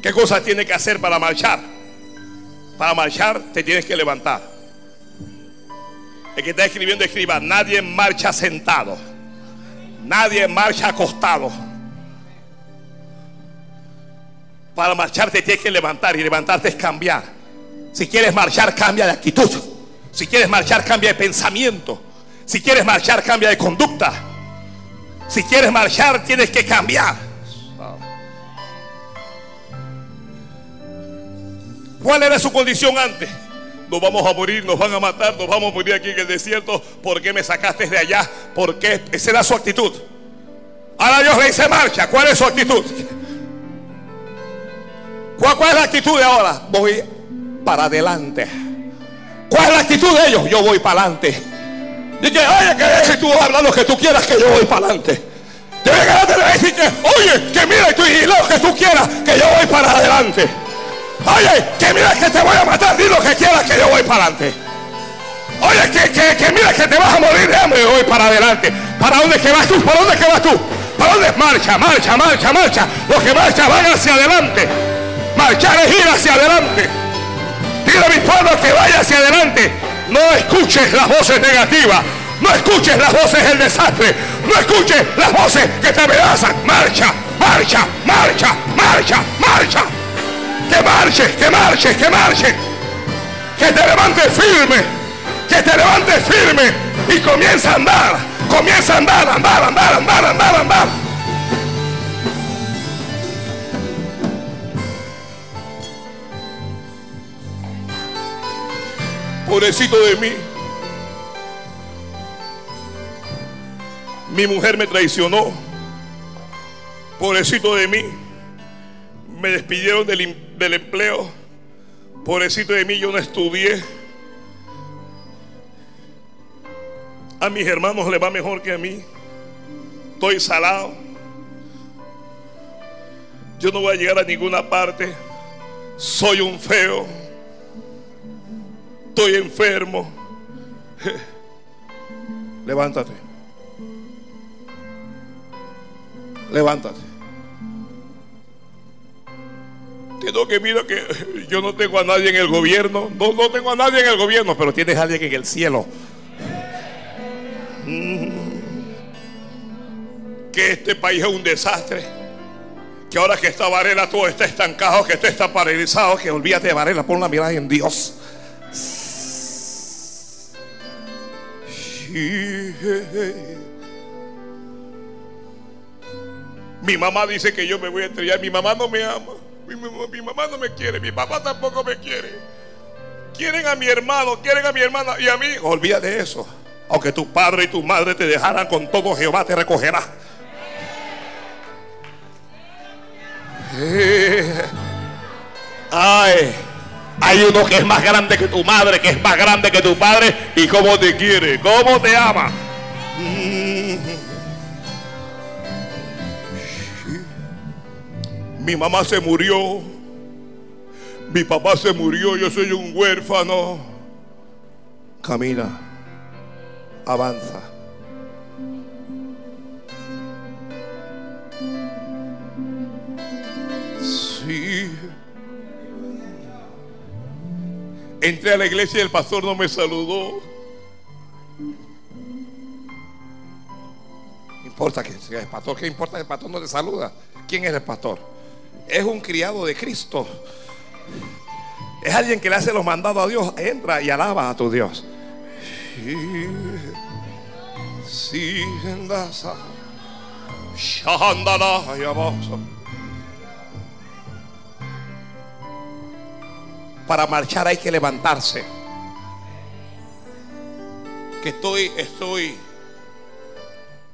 ¿Qué cosas tienes que hacer para marchar? Para marchar te tienes que levantar. El que está escribiendo escriba, nadie marcha sentado. Nadie marcha acostado. Para marchar te tienes que levantar y levantarte es cambiar. Si quieres marchar, cambia de actitud. Si quieres marchar, cambia de pensamiento. Si quieres marchar, cambia de conducta. Si quieres marchar, tienes que cambiar. ¿Cuál era su condición antes? Nos vamos a morir, nos van a matar, nos vamos a morir aquí en el desierto. ¿Por qué me sacaste de allá? ¿Por qué? Esa era su actitud. Ahora Dios le dice marcha. ¿Cuál es su actitud? ¿Cuál, es la actitud de ahora? Voy para adelante. ¿Cuál es la actitud de ellos? Yo voy para adelante. Dice, oye, que tú hablas lo que tú quieras, que yo voy para adelante. Debe que decir que, oye, que mira, tú y lo que tú quieras, que yo voy para adelante. Oye, que mira que te voy a matar, di lo que quieras que yo voy para adelante. Oye, que, que, que mira que te vas a morir de hambre, voy para adelante. ¿Para dónde que vas tú? ¿Para dónde que vas tú? ¿Para dónde? Marcha, marcha, marcha, marcha. Los que marchan van hacia adelante. Marchar es ir hacia adelante. Dile a mi pueblo que vaya hacia adelante. No escuches las voces negativas. No escuches las voces del desastre. No escuches las voces que te amenazan. Marcha, marcha, marcha, marcha, marcha que marche, que marche, que marche. Que te levantes firme, que te levantes firme y comienza a andar, comienza a andar, andar, andar, andar, andar, andar. Pobrecito de mí. Mi mujer me traicionó. Pobrecito de mí me despidieron del, del empleo. Pobrecito de mí, yo no estudié. A mis hermanos le va mejor que a mí. Estoy salado. Yo no voy a llegar a ninguna parte. Soy un feo. Estoy enfermo. Levántate. Levántate. Tengo que mira que yo no tengo a nadie en el gobierno. No, no tengo a nadie en el gobierno, pero tienes a alguien en el cielo. Mm. Que este país es un desastre. Que ahora que está Varela todo está estancado, que todo está paralizado, que olvídate de Varela, pon la mirada en Dios. Mi mamá dice que yo me voy a estrellar. Mi mamá no me ama. Mi, mamá no me quiere. Mi papá tampoco me quiere. Quieren a mi hermano, quieren a mi hermana y a mí. Olvídate de eso. Aunque tu padre y tu madre te dejaran con todo, Jehová te recogerá. Ay, hay uno que es más grande que tu madre, que es más grande que tu padre y cómo te quiere, cómo te ama. Mi mamá se murió. Mi papá se murió. Yo soy un huérfano. Camina. Avanza. Sí. Entré a la iglesia y el pastor no me saludó. importa que sea el pastor, ¿qué importa el pastor no te saluda? ¿Quién es el pastor? Es un criado de Cristo. Es alguien que le hace los mandados a Dios. Entra y alaba a tu Dios. Para marchar hay que levantarse. Que estoy, estoy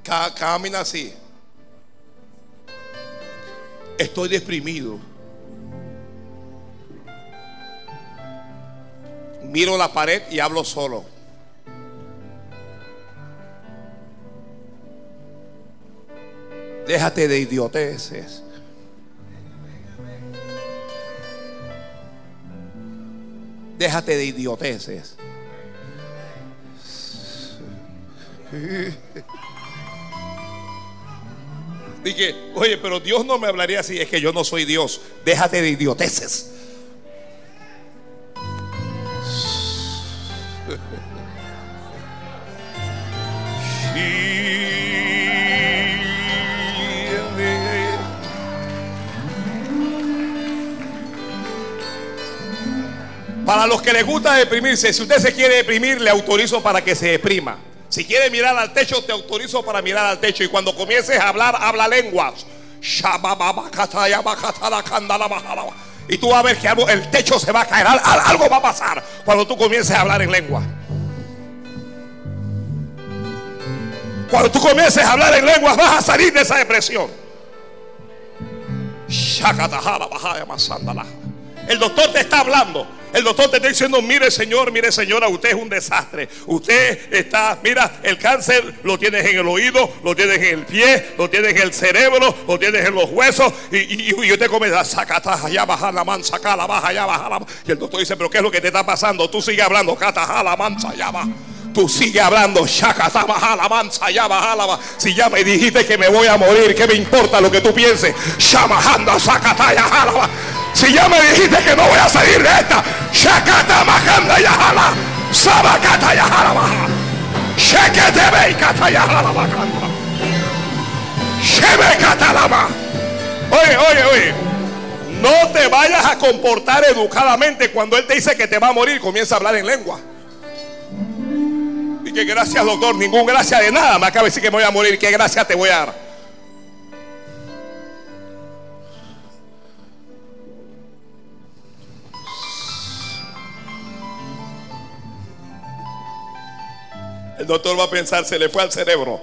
Camina así. Estoy deprimido. Miro la pared y hablo solo. Déjate de idioteces. Déjate de idioteces. Dije, oye, pero Dios no me hablaría así, es que yo no soy Dios. Déjate de idioteces. Para los que les gusta deprimirse, si usted se quiere deprimir, le autorizo para que se deprima. Si quieres mirar al techo, te autorizo para mirar al techo. Y cuando comiences a hablar, habla lenguas. Y tú vas a ver que el techo se va a caer. Algo va a pasar cuando tú comiences a hablar en lengua. Cuando tú comiences a hablar en lenguas, vas a salir de esa depresión. El doctor te está hablando. El doctor te está diciendo, mire señor, mire señora, usted es un desastre. Usted está, mira, el cáncer lo tienes en el oído, lo tienes en el pie, lo tienes en el cerebro, lo tienes en los huesos. Y, y, usted comienza, sacata, allá baja la man, saca la baja, allá baja la man. Y el doctor dice, pero ¿qué es lo que te está pasando? Tú sigue hablando, cata, la mancha, allá baja. Tú sigue hablando, Si ya me dijiste que me voy a morir, ¿qué me importa lo que tú pienses? Si ya me dijiste que no voy a salir de esta, Shakata Mahanda Yahala, Sabakata Yahala Shekete Beikata Yahala Bakanda, Shebekata Lama. Oye, oye, oye. No te vayas a comportar educadamente cuando él te dice que te va a morir. Comienza a hablar en lengua. Que gracias, doctor. Ningún gracias de nada. Me acaba de decir que me voy a morir. ¿Qué gracias te voy a dar? El doctor va a pensar, se le fue al cerebro.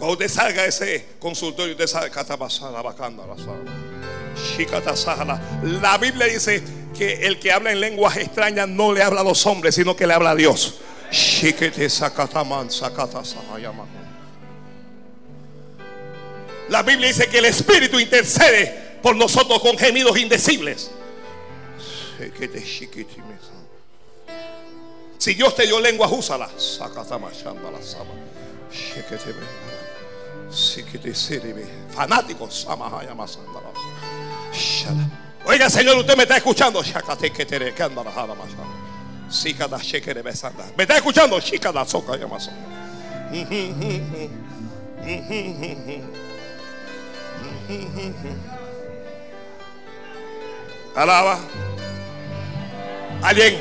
Cuando usted salga de ese consultorio, usted sabe la Biblia dice que el que habla en lenguas extrañas no le habla a los hombres, sino que le habla a Dios. La Biblia dice que el Espíritu intercede por nosotros con gemidos indecibles. Si Dios te dio lengua, úsala. Fanáticos. Oiga, Señor, usted me está escuchando. Me está escuchando. Alaba. Alguien,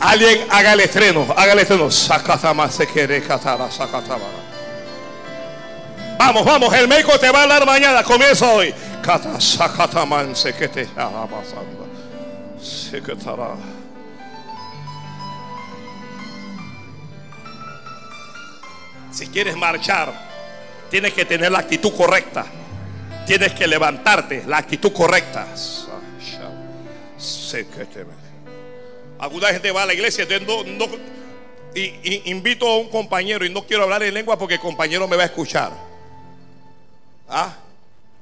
alguien haga el estreno, haga el estreno. Sacatama se quiere catara, sacatama. Vamos, vamos, el médico te va a hablar mañana, comienza hoy. Que te pasando. Se que Si quieres marchar, tienes que tener la actitud correcta. Tienes que levantarte, la actitud correcta. Alguna gente va a la iglesia, y, invito a un compañero y no quiero hablar en lengua porque el compañero me va a escuchar. ¿Ah?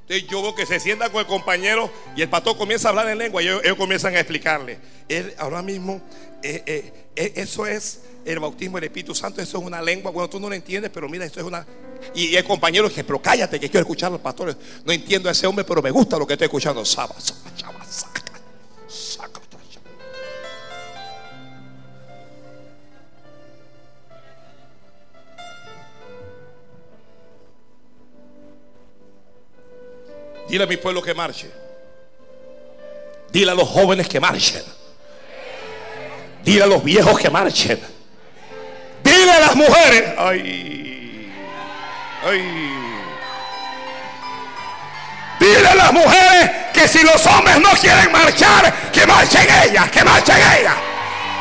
Entonces yo veo que se sienta con el compañero y el pastor comienza a hablar en lengua y ellos, comienzan a explicarle. Él ahora mismo, eh, eh, eh, eso es el bautismo del Espíritu Santo, eso es una lengua. Bueno, tú no lo entiendes, pero mira, esto es una. Y, el compañero dice, pero cállate, que quiero escuchar a los pastores. No entiendo a ese hombre, pero me gusta lo que estoy escuchando. Saba, Dile a mi pueblo que marche. Dile a los jóvenes que marchen. Dile a los viejos que marchen. Dile a las mujeres. Ay. Ay. Dile a las mujeres que si los hombres no quieren marchar, que marchen ellas, que marchen ellas.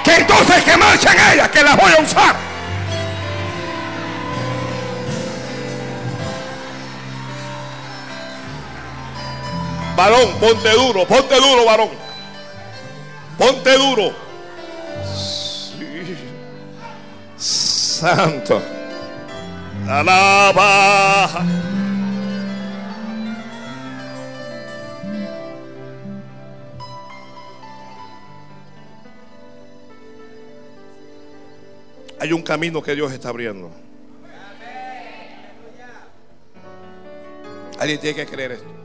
Que entonces que marchen ellas, que las voy a usar. Varón, ponte duro, ponte duro, varón. Ponte duro. Santo. Alaba. Hay un camino que Dios está abriendo. Alguien tiene que creer esto.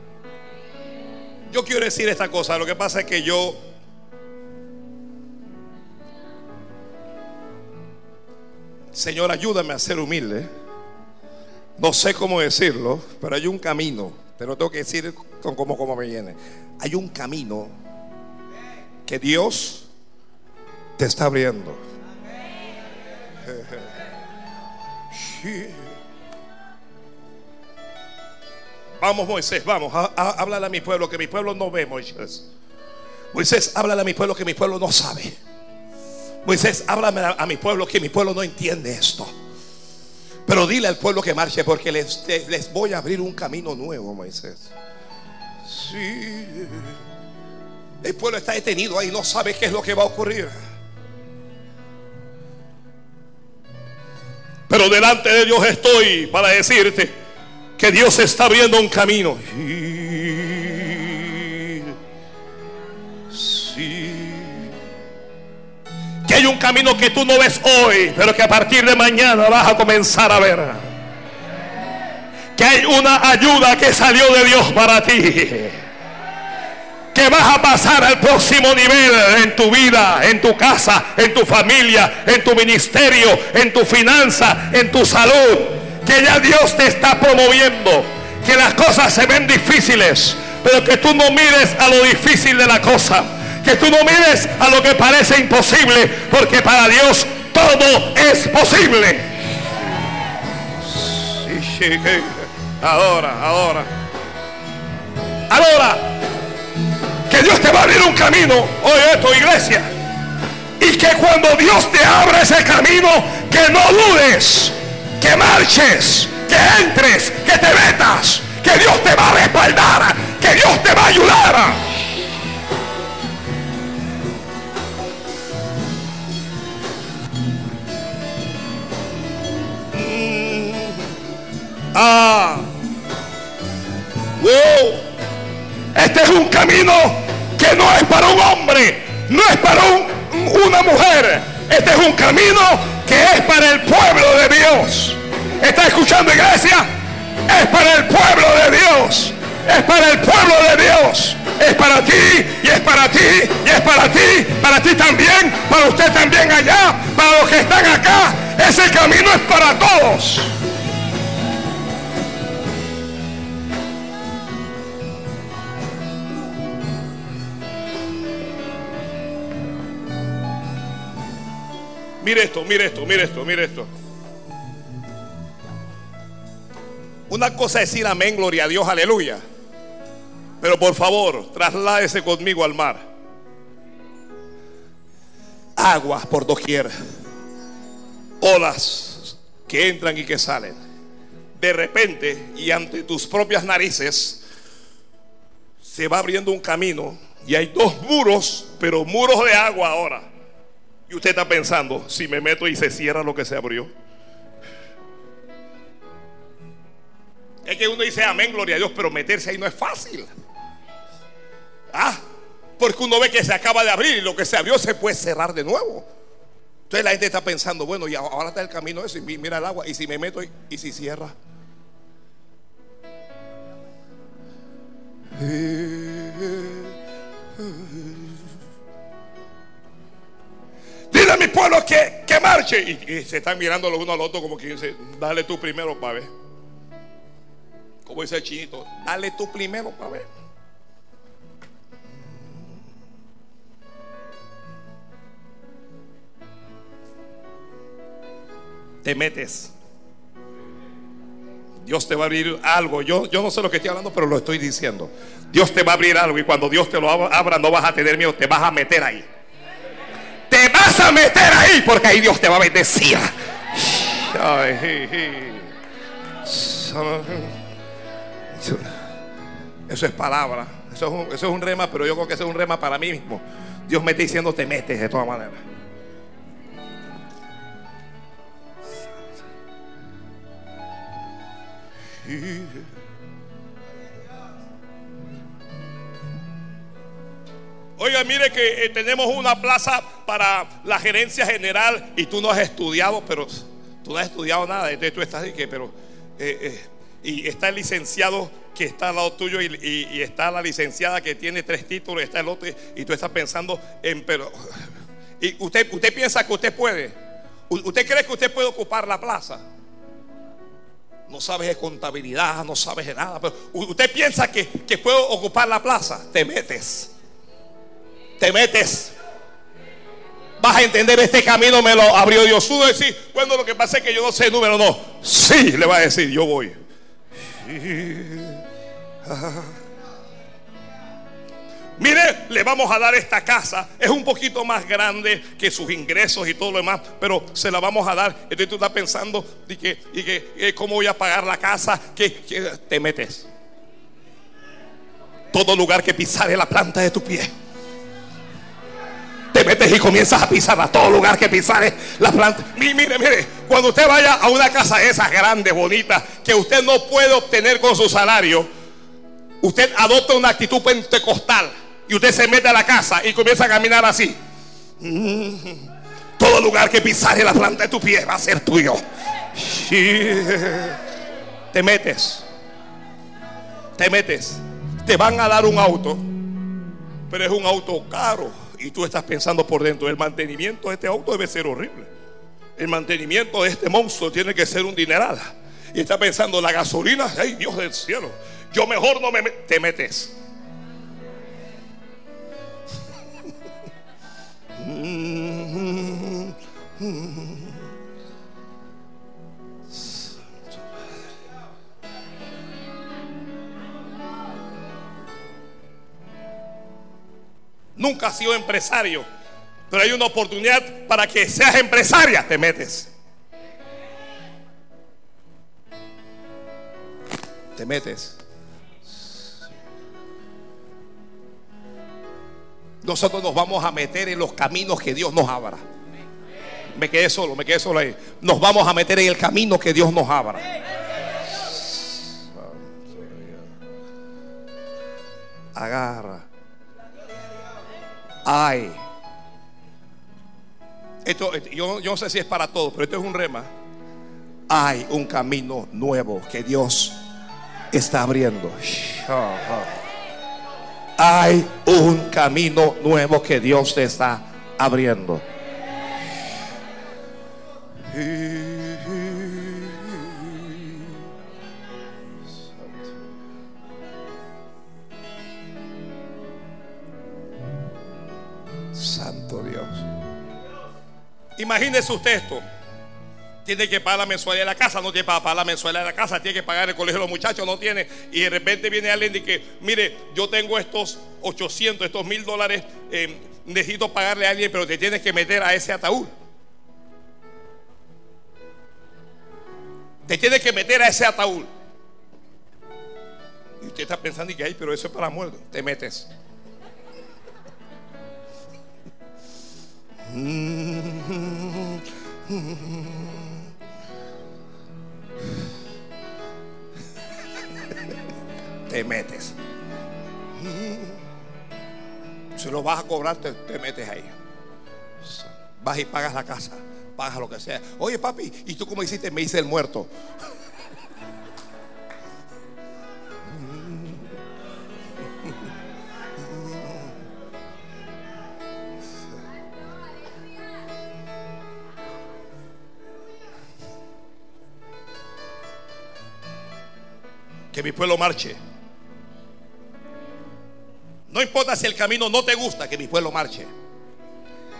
Yo quiero decir esta cosa, lo que pasa es que yo Señor, ayúdame a ser humilde. No sé cómo decirlo, pero hay un camino. Te lo tengo que decir como, como me viene. Hay un camino que Dios te está abriendo. Vamos, Moisés, vamos, háblale a mi pueblo que mi pueblo no ve, Moisés. Moisés, háblale a mi pueblo que mi pueblo no sabe. Moisés, háblame a, mi pueblo que mi pueblo no entiende esto. Pero dile al pueblo que marche porque les, les voy a abrir un camino nuevo, Moisés. Sí. El pueblo está detenido ahí, no sabe qué es lo que va a ocurrir. Pero delante de Dios estoy para decirte que Dios está abriendo un camino. Sí. Que hay un camino que tú no ves hoy, pero que a partir de mañana vas a comenzar a ver. Que hay una ayuda que salió de Dios para ti que vas a pasar al próximo nivel en tu vida, en tu casa, en tu familia, en tu ministerio, en tu finanza, en tu salud que ya Dios te está promoviendo, que las cosas se ven difíciles, pero que tú no mires a lo difícil de la cosa, que tú no mires a lo que parece imposible, porque para Dios todo es posible. Ahora, ahora. Ahora, que Dios te va a abrir un camino, oye tu iglesia, y que cuando Dios te abra ese camino, que no dudes, que marches, que entres, que te metas, Mire esto, mire esto, mire esto, mire esto. Una cosa es decir amén, gloria a Dios, aleluya. Pero por favor, trasládese conmigo al mar. Aguas por doquier. Olas que entran y que salen. De repente y ante tus propias narices se va abriendo un camino y hay dos muros, pero muros de agua ahora. Y usted está pensando, si me meto y se cierra lo que se abrió. Es que uno dice amén, gloria a Dios, pero meterse ahí no es fácil. Ah, porque uno ve que se acaba de abrir y lo que se abrió se puede cerrar de nuevo. Entonces la gente está pensando, bueno, y ahora está el camino ese, y mira el agua, y si me meto y, y si cierra. Dile a mi pueblo que, que marche. Y, se están mirando los uno al otro como que dice, dale tú primero para ver. Como dice el chinito, dale tú primero para ver. Te metes. Dios te va a abrir algo. Yo, yo no sé lo que estoy hablando, pero lo estoy diciendo. Dios te va a abrir algo y cuando Dios te lo abra no vas a tener miedo, te vas a meter ahí te vas a meter ahí porque ahí Dios te va a bendecir. Eso es palabra. Eso es, un, rema, pero yo creo que eso es un rema para mí mismo. Dios me está diciendo, te metes de todas maneras. Oiga, mire que eh, tenemos una plaza para la gerencia general y tú no has estudiado, pero tú no has estudiado nada. Entonces tú estás que, pero eh, eh, y está el licenciado que está al lado tuyo y, está la licenciada que tiene tres títulos, está el otro y tú estás pensando en, pero y usted usted piensa que usted puede, usted cree que usted puede ocupar la plaza. No sabes de contabilidad, no sabes de nada, pero usted piensa que, que puede ocupar la plaza, te metes te metes. Vas a entender este camino, me lo abrió Dios. Tú decir, bueno, lo que pasa es que yo no sé el número, no. Sí, le va a decir, yo voy. Mire, le vamos a dar esta casa. Es un poquito más grande que sus ingresos y todo lo demás, pero se la vamos a dar. Entonces tú estás pensando y que, y que eh, cómo voy a pagar la casa, que, te metes. Todo lugar que pisare la planta de tu pie te metes y comienzas a pisar a todo lugar que pisares la planta. Mire, mire, mire, cuando usted vaya a una casa de esas grandes, bonitas, que usted no puede obtener con su salario, usted adopta una actitud pentecostal y usted se mete a la casa y comienza a caminar así. Mm. Todo lugar que pisare la planta de tu pie va a ser tuyo. Te metes. Te metes. Te van a dar un auto, pero es un auto caro y tú estás pensando por dentro, el mantenimiento de este auto debe ser horrible. El mantenimiento de este monstruo tiene que ser un dineral. Y está pensando, la gasolina, ay Dios del cielo, yo mejor no me te metes. Nunca has sido empresario. Pero hay una oportunidad para que seas empresaria. Te metes. Te metes. Nosotros nos vamos a meter en los caminos que Dios nos abra. Me quedé solo, me quedé solo ahí. Nos vamos a meter en el camino que Dios nos abra. Ay. Esto, yo, yo, no sé si es para todos, pero esto es un rema. hay un camino nuevo que Dios está abriendo. Hay un camino nuevo que Dios te está abriendo. Imagínese usted esto. Tiene que pagar la mensualidad de la casa, no tiene para pagar la mensualidad de la casa, tiene que pagar el colegio de los muchachos, no tiene. Y de repente viene alguien y que, mire, yo tengo estos 800, estos mil dólares, eh, necesito pagarle a alguien, pero te tienes que meter a ese ataúd. Te tienes que meter a ese ataúd. Y usted está pensando que hay, pero eso es para muertos. Te metes. Te metes. Si lo vas a cobrar, te, te metes ahí. Vas y pagas la casa paga lo que sea. Oye, papi, ¿y tú cómo hiciste? Me hice el muerto. Que mi pueblo marche. No importa si el camino no te gusta, que mi pueblo marche.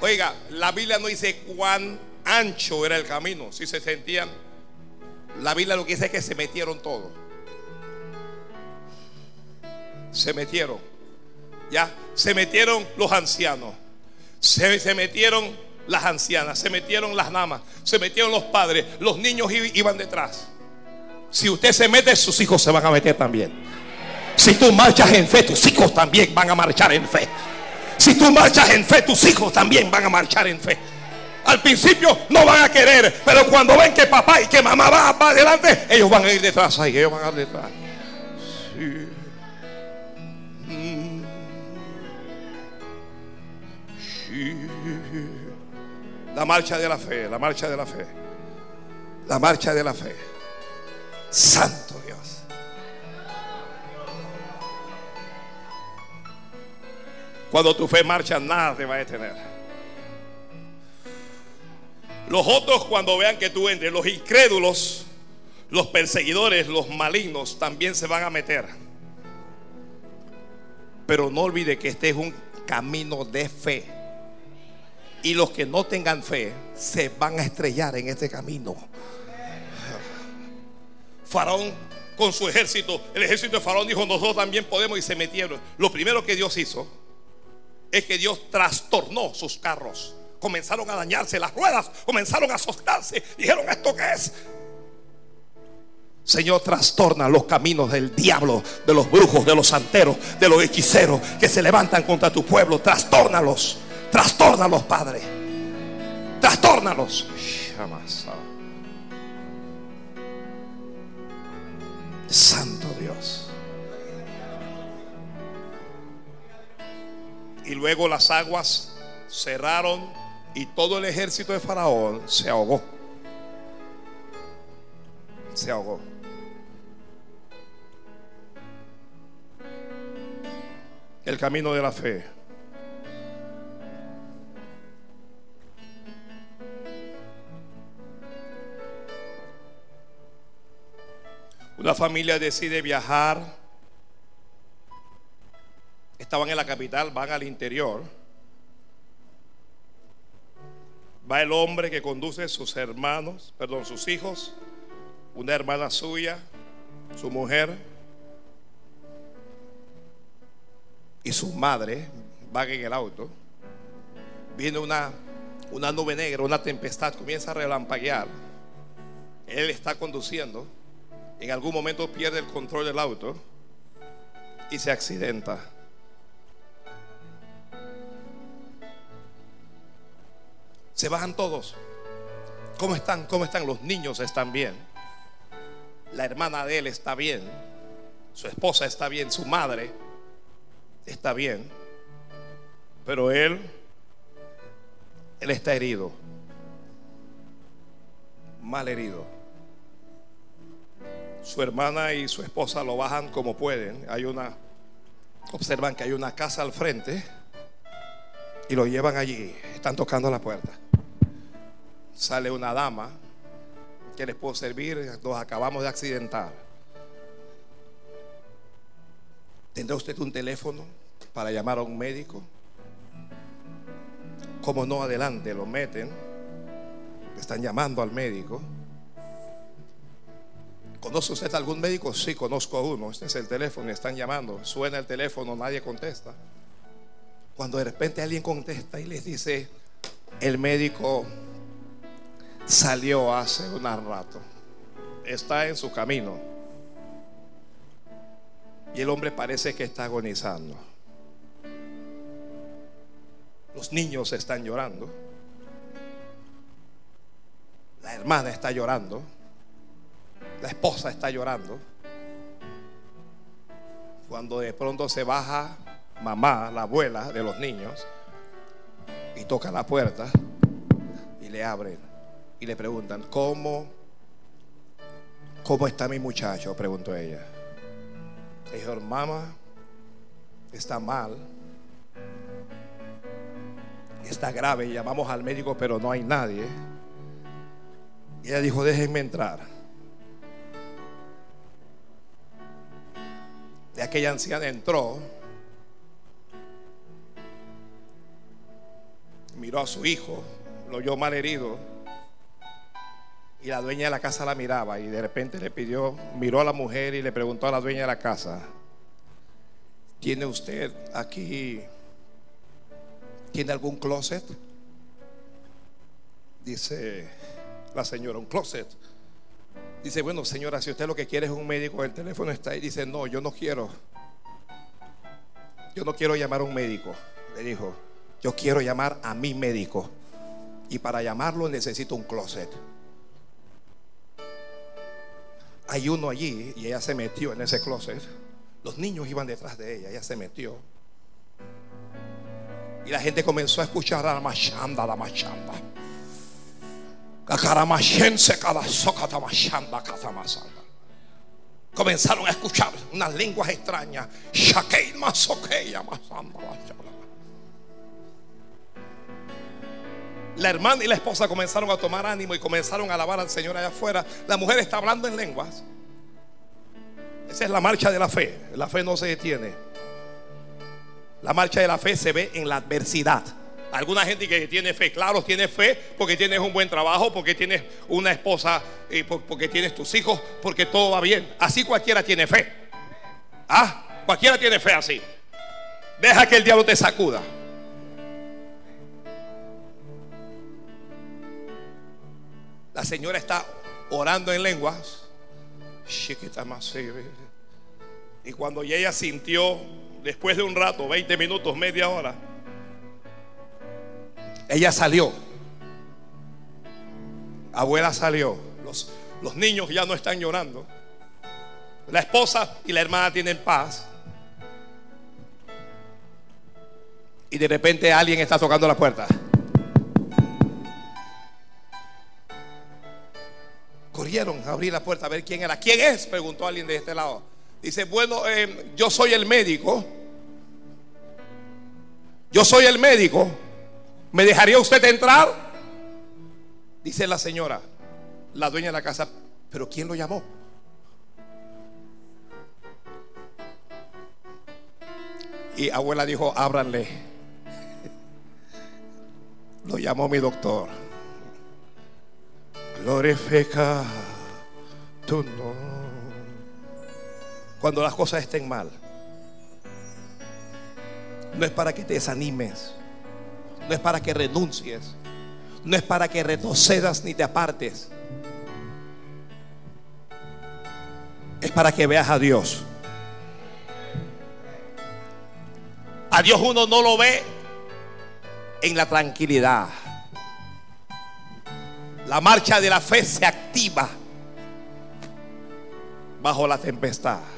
Oiga, la Biblia no dice cuán ancho era el camino. Si se sentían, la Biblia lo que dice es que se metieron todos. Se metieron. Ya, se metieron los ancianos. Se, metieron las ancianas. Se metieron las damas. Se metieron los padres. Los niños iban detrás. Si usted se mete, sus hijos se van a meter también. Si tú marchas en fe, tus hijos también van a marchar en fe. Si tú marchas en fe, tus hijos también van a marchar en fe. Al principio no van a querer, pero cuando ven que papá y que mamá va para adelante, ellos van a ir detrás. Ellos van a ir detrás. La marcha de la fe, la marcha de la fe. La marcha de la fe. Santo Dios. Cuando tu fe marcha, nada te va a detener. Los otros cuando vean que tú entres, los incrédulos, los perseguidores, los malignos también se van a meter. Pero no olvide que este es un camino de fe. Y los que no tengan fe se van a estrellar en este camino. Faraón con su ejército, el ejército de Faraón dijo, nosotros también podemos y se metieron. Lo primero que Dios hizo es que Dios trastornó sus carros comenzaron a dañarse las ruedas, comenzaron a soltarse. Dijeron, ¿esto qué es? Señor, trastorna los caminos del diablo, de los brujos, de los santeros, de los hechiceros que se levantan contra tu pueblo. Trastórnalos, trastórnalos, Padre. Trastórnalos. Santo Dios. Y luego las aguas cerraron y todo el ejército de Faraón se ahogó. Se ahogó. El camino de la fe. Una familia decide viajar. Estaban en la capital, van al interior va el hombre que conduce sus hermanos, perdón, sus hijos, una hermana suya, su mujer y su madre van en el auto. Viene una, una nube negra, una tempestad, comienza a relampaguear. Él está conduciendo, en algún momento pierde el control del auto y se accidenta. Se bajan todos. ¿Cómo están? ¿Cómo están? Los niños están bien. La hermana de él está bien. Su esposa está bien. Su madre está bien. Pero él, él está herido. Mal herido. Su hermana y su esposa lo bajan como pueden. Hay una, observan que hay una casa al frente y lo llevan allí. Están tocando la puerta. Sale una dama que les puedo servir. Nos acabamos de accidentar. ¿Tendrá usted un teléfono para llamar a un médico? Como no adelante lo meten, están llamando al médico. ¿Conoce usted algún médico? Sí, conozco a uno. Este es el teléfono, están llamando. Suena el teléfono, nadie contesta. Cuando de repente alguien contesta y les dice, el médico salió hace un rato, está en su camino. Y el hombre parece que está agonizando. Los niños están llorando. La hermana está llorando. La esposa está llorando. Cuando de pronto se baja mamá, la abuela de los niños, y toca la puerta y le abren y le preguntan, ¿cómo, cómo está mi muchacho? Preguntó ella. Dijo, mamá, está mal, está grave, llamamos al médico, pero no hay nadie. Y ella dijo, déjenme entrar. Y aquella anciana entró, miró a su hijo, lo oyó mal herido. Y la dueña de la casa la miraba y de repente le pidió, miró a la mujer y le preguntó a la dueña de la casa, ¿tiene usted aquí, tiene algún closet? Dice la señora, un closet. Dice, bueno señora, si usted lo que quiere es un médico, el teléfono está ahí. Dice, no, yo no quiero. Yo no quiero llamar a un médico. Le dijo, yo quiero llamar a mi médico. Y para llamarlo necesito un closet. Hay uno allí y ella se metió en ese closet. Los niños iban detrás de ella, ella se metió. Y la gente comenzó a escuchar a la machanda, la machanda. Comenzaron a escuchar unas lenguas extrañas. La hermana y la esposa comenzaron a tomar ánimo y comenzaron a alabar al Señor allá afuera. La mujer está hablando en lenguas. Esa es la marcha de la fe. La fe no se detiene. La marcha de la fe se ve en la adversidad. Alguna gente que tiene fe, claro, tiene fe porque tienes un buen trabajo, porque tienes una esposa, eh, porque tienes tus hijos, porque todo va bien. Así cualquiera tiene fe. Ah, cualquiera tiene fe así. Deja que el diablo te sacuda. La señora está orando en lenguas. Y cuando ella sintió, después de un rato, 20 minutos, media hora, ella salió. Abuela salió. Los, los niños ya no están llorando. La esposa y la hermana tienen paz. Y de repente alguien está tocando la puerta. Corrieron a abrir la puerta a ver quién era. ¿Quién es? Preguntó alguien de este lado. Dice, bueno, eh, yo soy el médico. Yo soy el médico. ¿Me dejaría usted entrar? Dice la señora, la dueña de la casa, pero ¿quién lo llamó? Y abuela dijo, ábranle. Lo llamó mi doctor. Glorifica tu nombre. Cuando las cosas estén mal, no es para que te desanimes no es para que renuncies, no es para que retrocedas ni te apartes. Es para que veas a Dios. A Dios uno no lo ve en la tranquilidad. La marcha de la fe se activa bajo la tempestad.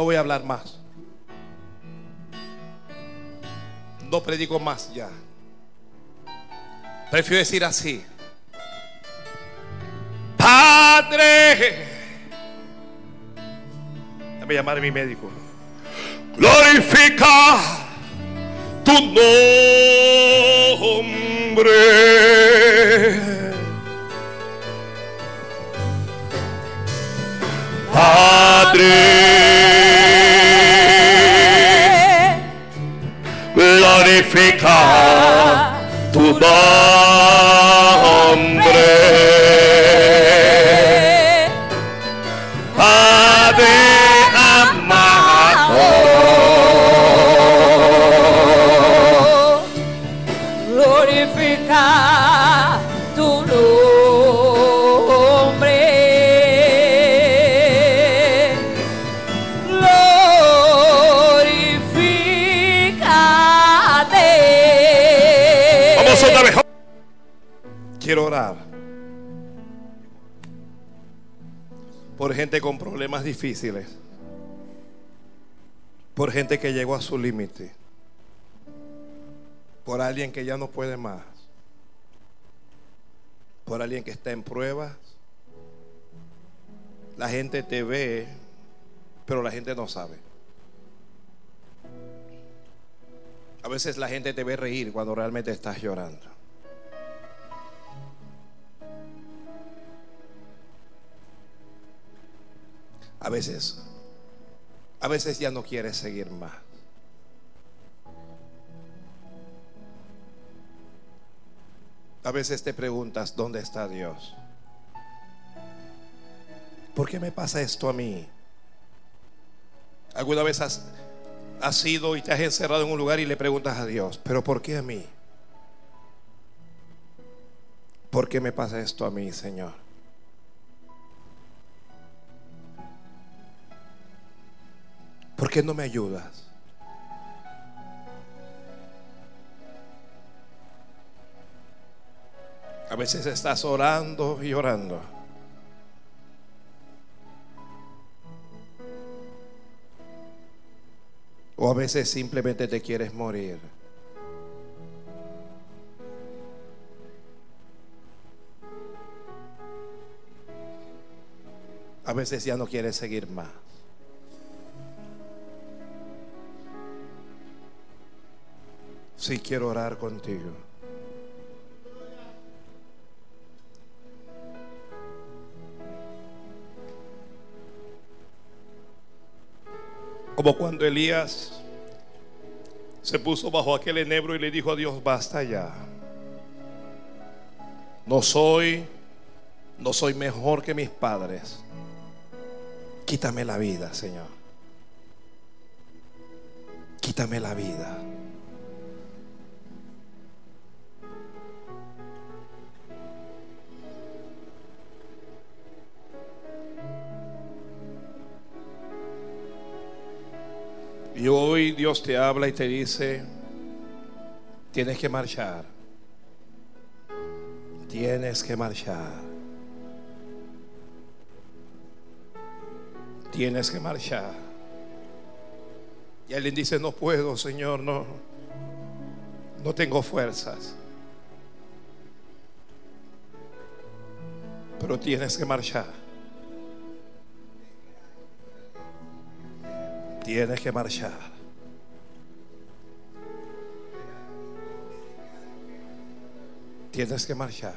No voy a hablar más. No predico más ya. Prefiero decir así. Padre. Déjame llamar a mi médico. Glorifica tu nombre. Glorifica tu nombre. Difíciles, por gente que llegó a su límite, por alguien que ya no puede más, por alguien que está en pruebas. La gente te ve, pero la gente no sabe. A veces la gente te ve reír cuando realmente estás llorando. A veces, a veces ya no quieres seguir más. A veces te preguntas, ¿dónde está Dios? ¿Por qué me pasa esto a mí? ¿Alguna vez has, has ido y te has encerrado en un lugar y le preguntas a Dios, ¿pero por qué a mí? ¿Por qué me pasa esto a mí, Señor? ¿Por qué no me ayudas? A veces estás orando y orando. O a veces simplemente te quieres morir. A veces ya no quieres seguir más. Sí quiero orar contigo. Como cuando Elías se puso bajo aquel enebro y le dijo a Dios, basta ya. No soy, no soy mejor que mis padres. Quítame la vida, Señor. Quítame la vida. Y hoy Dios te habla y te dice, tienes que marchar. Tienes que marchar. Tienes que marchar. Y alguien dice, no puedo, Señor, no. No tengo fuerzas. Pero tienes que marchar. Tienes que marchar. Tienes que marchar.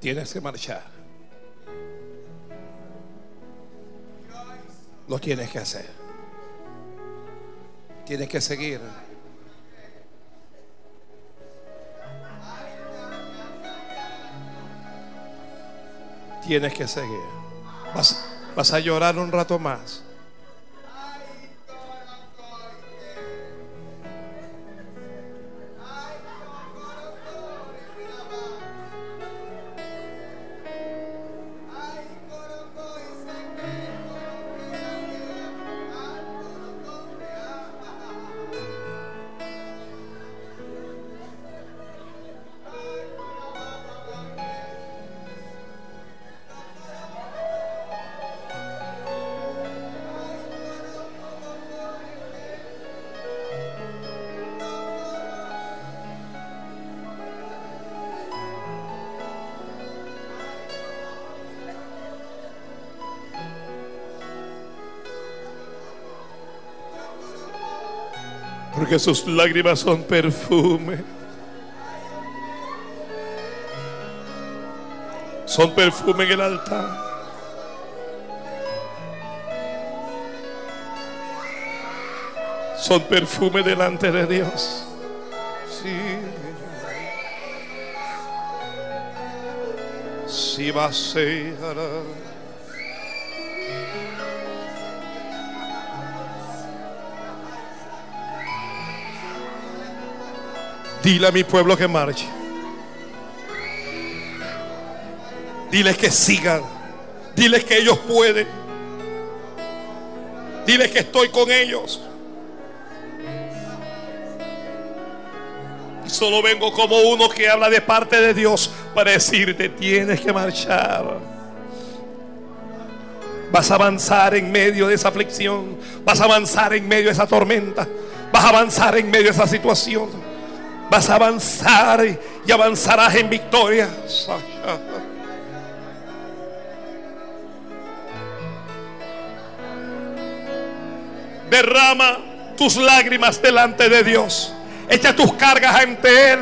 Tienes que marchar. Lo tienes que hacer. Tienes que seguir. Tienes que seguir. Vas, vas a llorar un rato más. Porque sus lágrimas son perfume. Son perfume en el altar. Son perfume delante de Dios. Sí. Sí va a ser. Dile a mi pueblo que marche. Diles que sigan. Diles que ellos pueden. Diles que estoy con ellos. Solo vengo como uno que habla de parte de Dios para decirte, tienes que marchar. Vas a avanzar en medio de esa aflicción. Vas a avanzar en medio de esa tormenta. Vas a avanzar en medio de esa situación. Vas a avanzar y avanzarás en victoria. Derrama tus lágrimas delante de Dios. Echa tus cargas ante Él.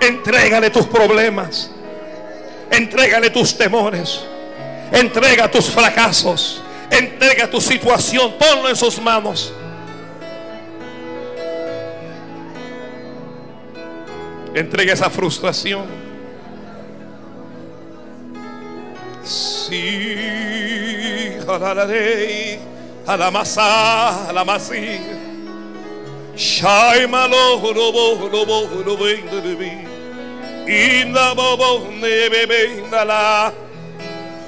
Entrégale tus problemas. Entrégale tus temores. Entrega tus fracasos. Entrega tu situación. Ponlo en sus manos. Entrega esa frustración. Sí, a la masa, a la masía. Shaima lo robo robo robo Inda bobo nebe la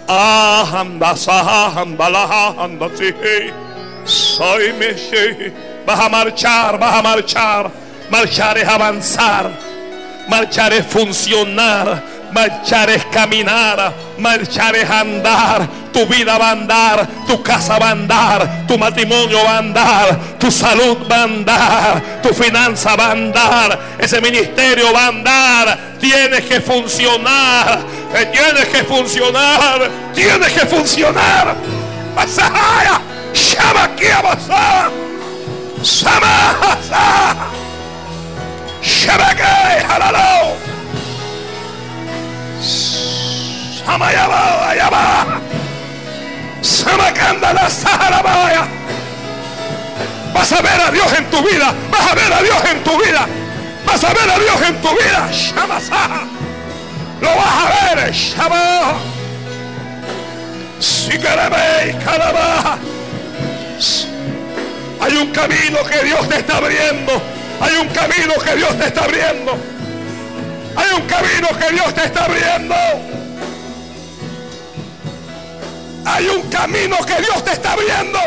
Ahanda sahanda la anda si Soy me Vas a marchar, vas a marchar. Marchar es avanzar. Marchar es funcionar. Marchar es caminar. Marchar es andar. Tu vida va a andar. Tu casa va a andar. Tu matrimonio va a andar. Tu salud va a andar. Tu finanza va a andar. Ese ministerio va a andar. Tienes que funcionar. Tienes que funcionar. Tienes que funcionar. Vas a ver a Dios en tu vida. Vas a ver a Dios en tu vida. Vas a ver a Dios en tu vida. Shamasaha. Lo vas a ver. Shama. Sikarebe. Karaba. Hay un camino que Dios te está abriendo. Hay un camino que Dios te está abriendo. Hay un camino que Dios te está abriendo. Hay un camino que Dios te está abriendo.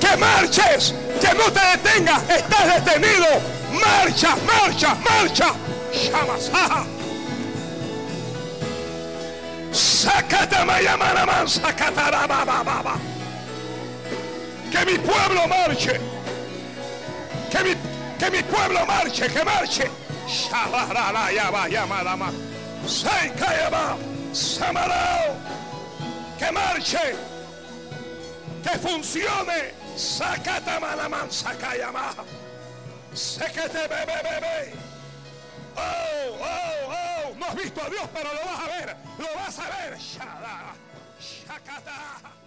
Que marches, que no te detengas, estás detenido. Marcha, marcha, marcha. Shamasaha. Que mi pueblo marche. Que mi, que mi pueblo marche, que marche. Que marche, que funcione. Sacata malaman, sacayama. Séquete, bebé, bebé. Oh, oh, oh. No has visto a Dios, pero lo vas a ver. Lo vas a ver. Shakata. Samabojo.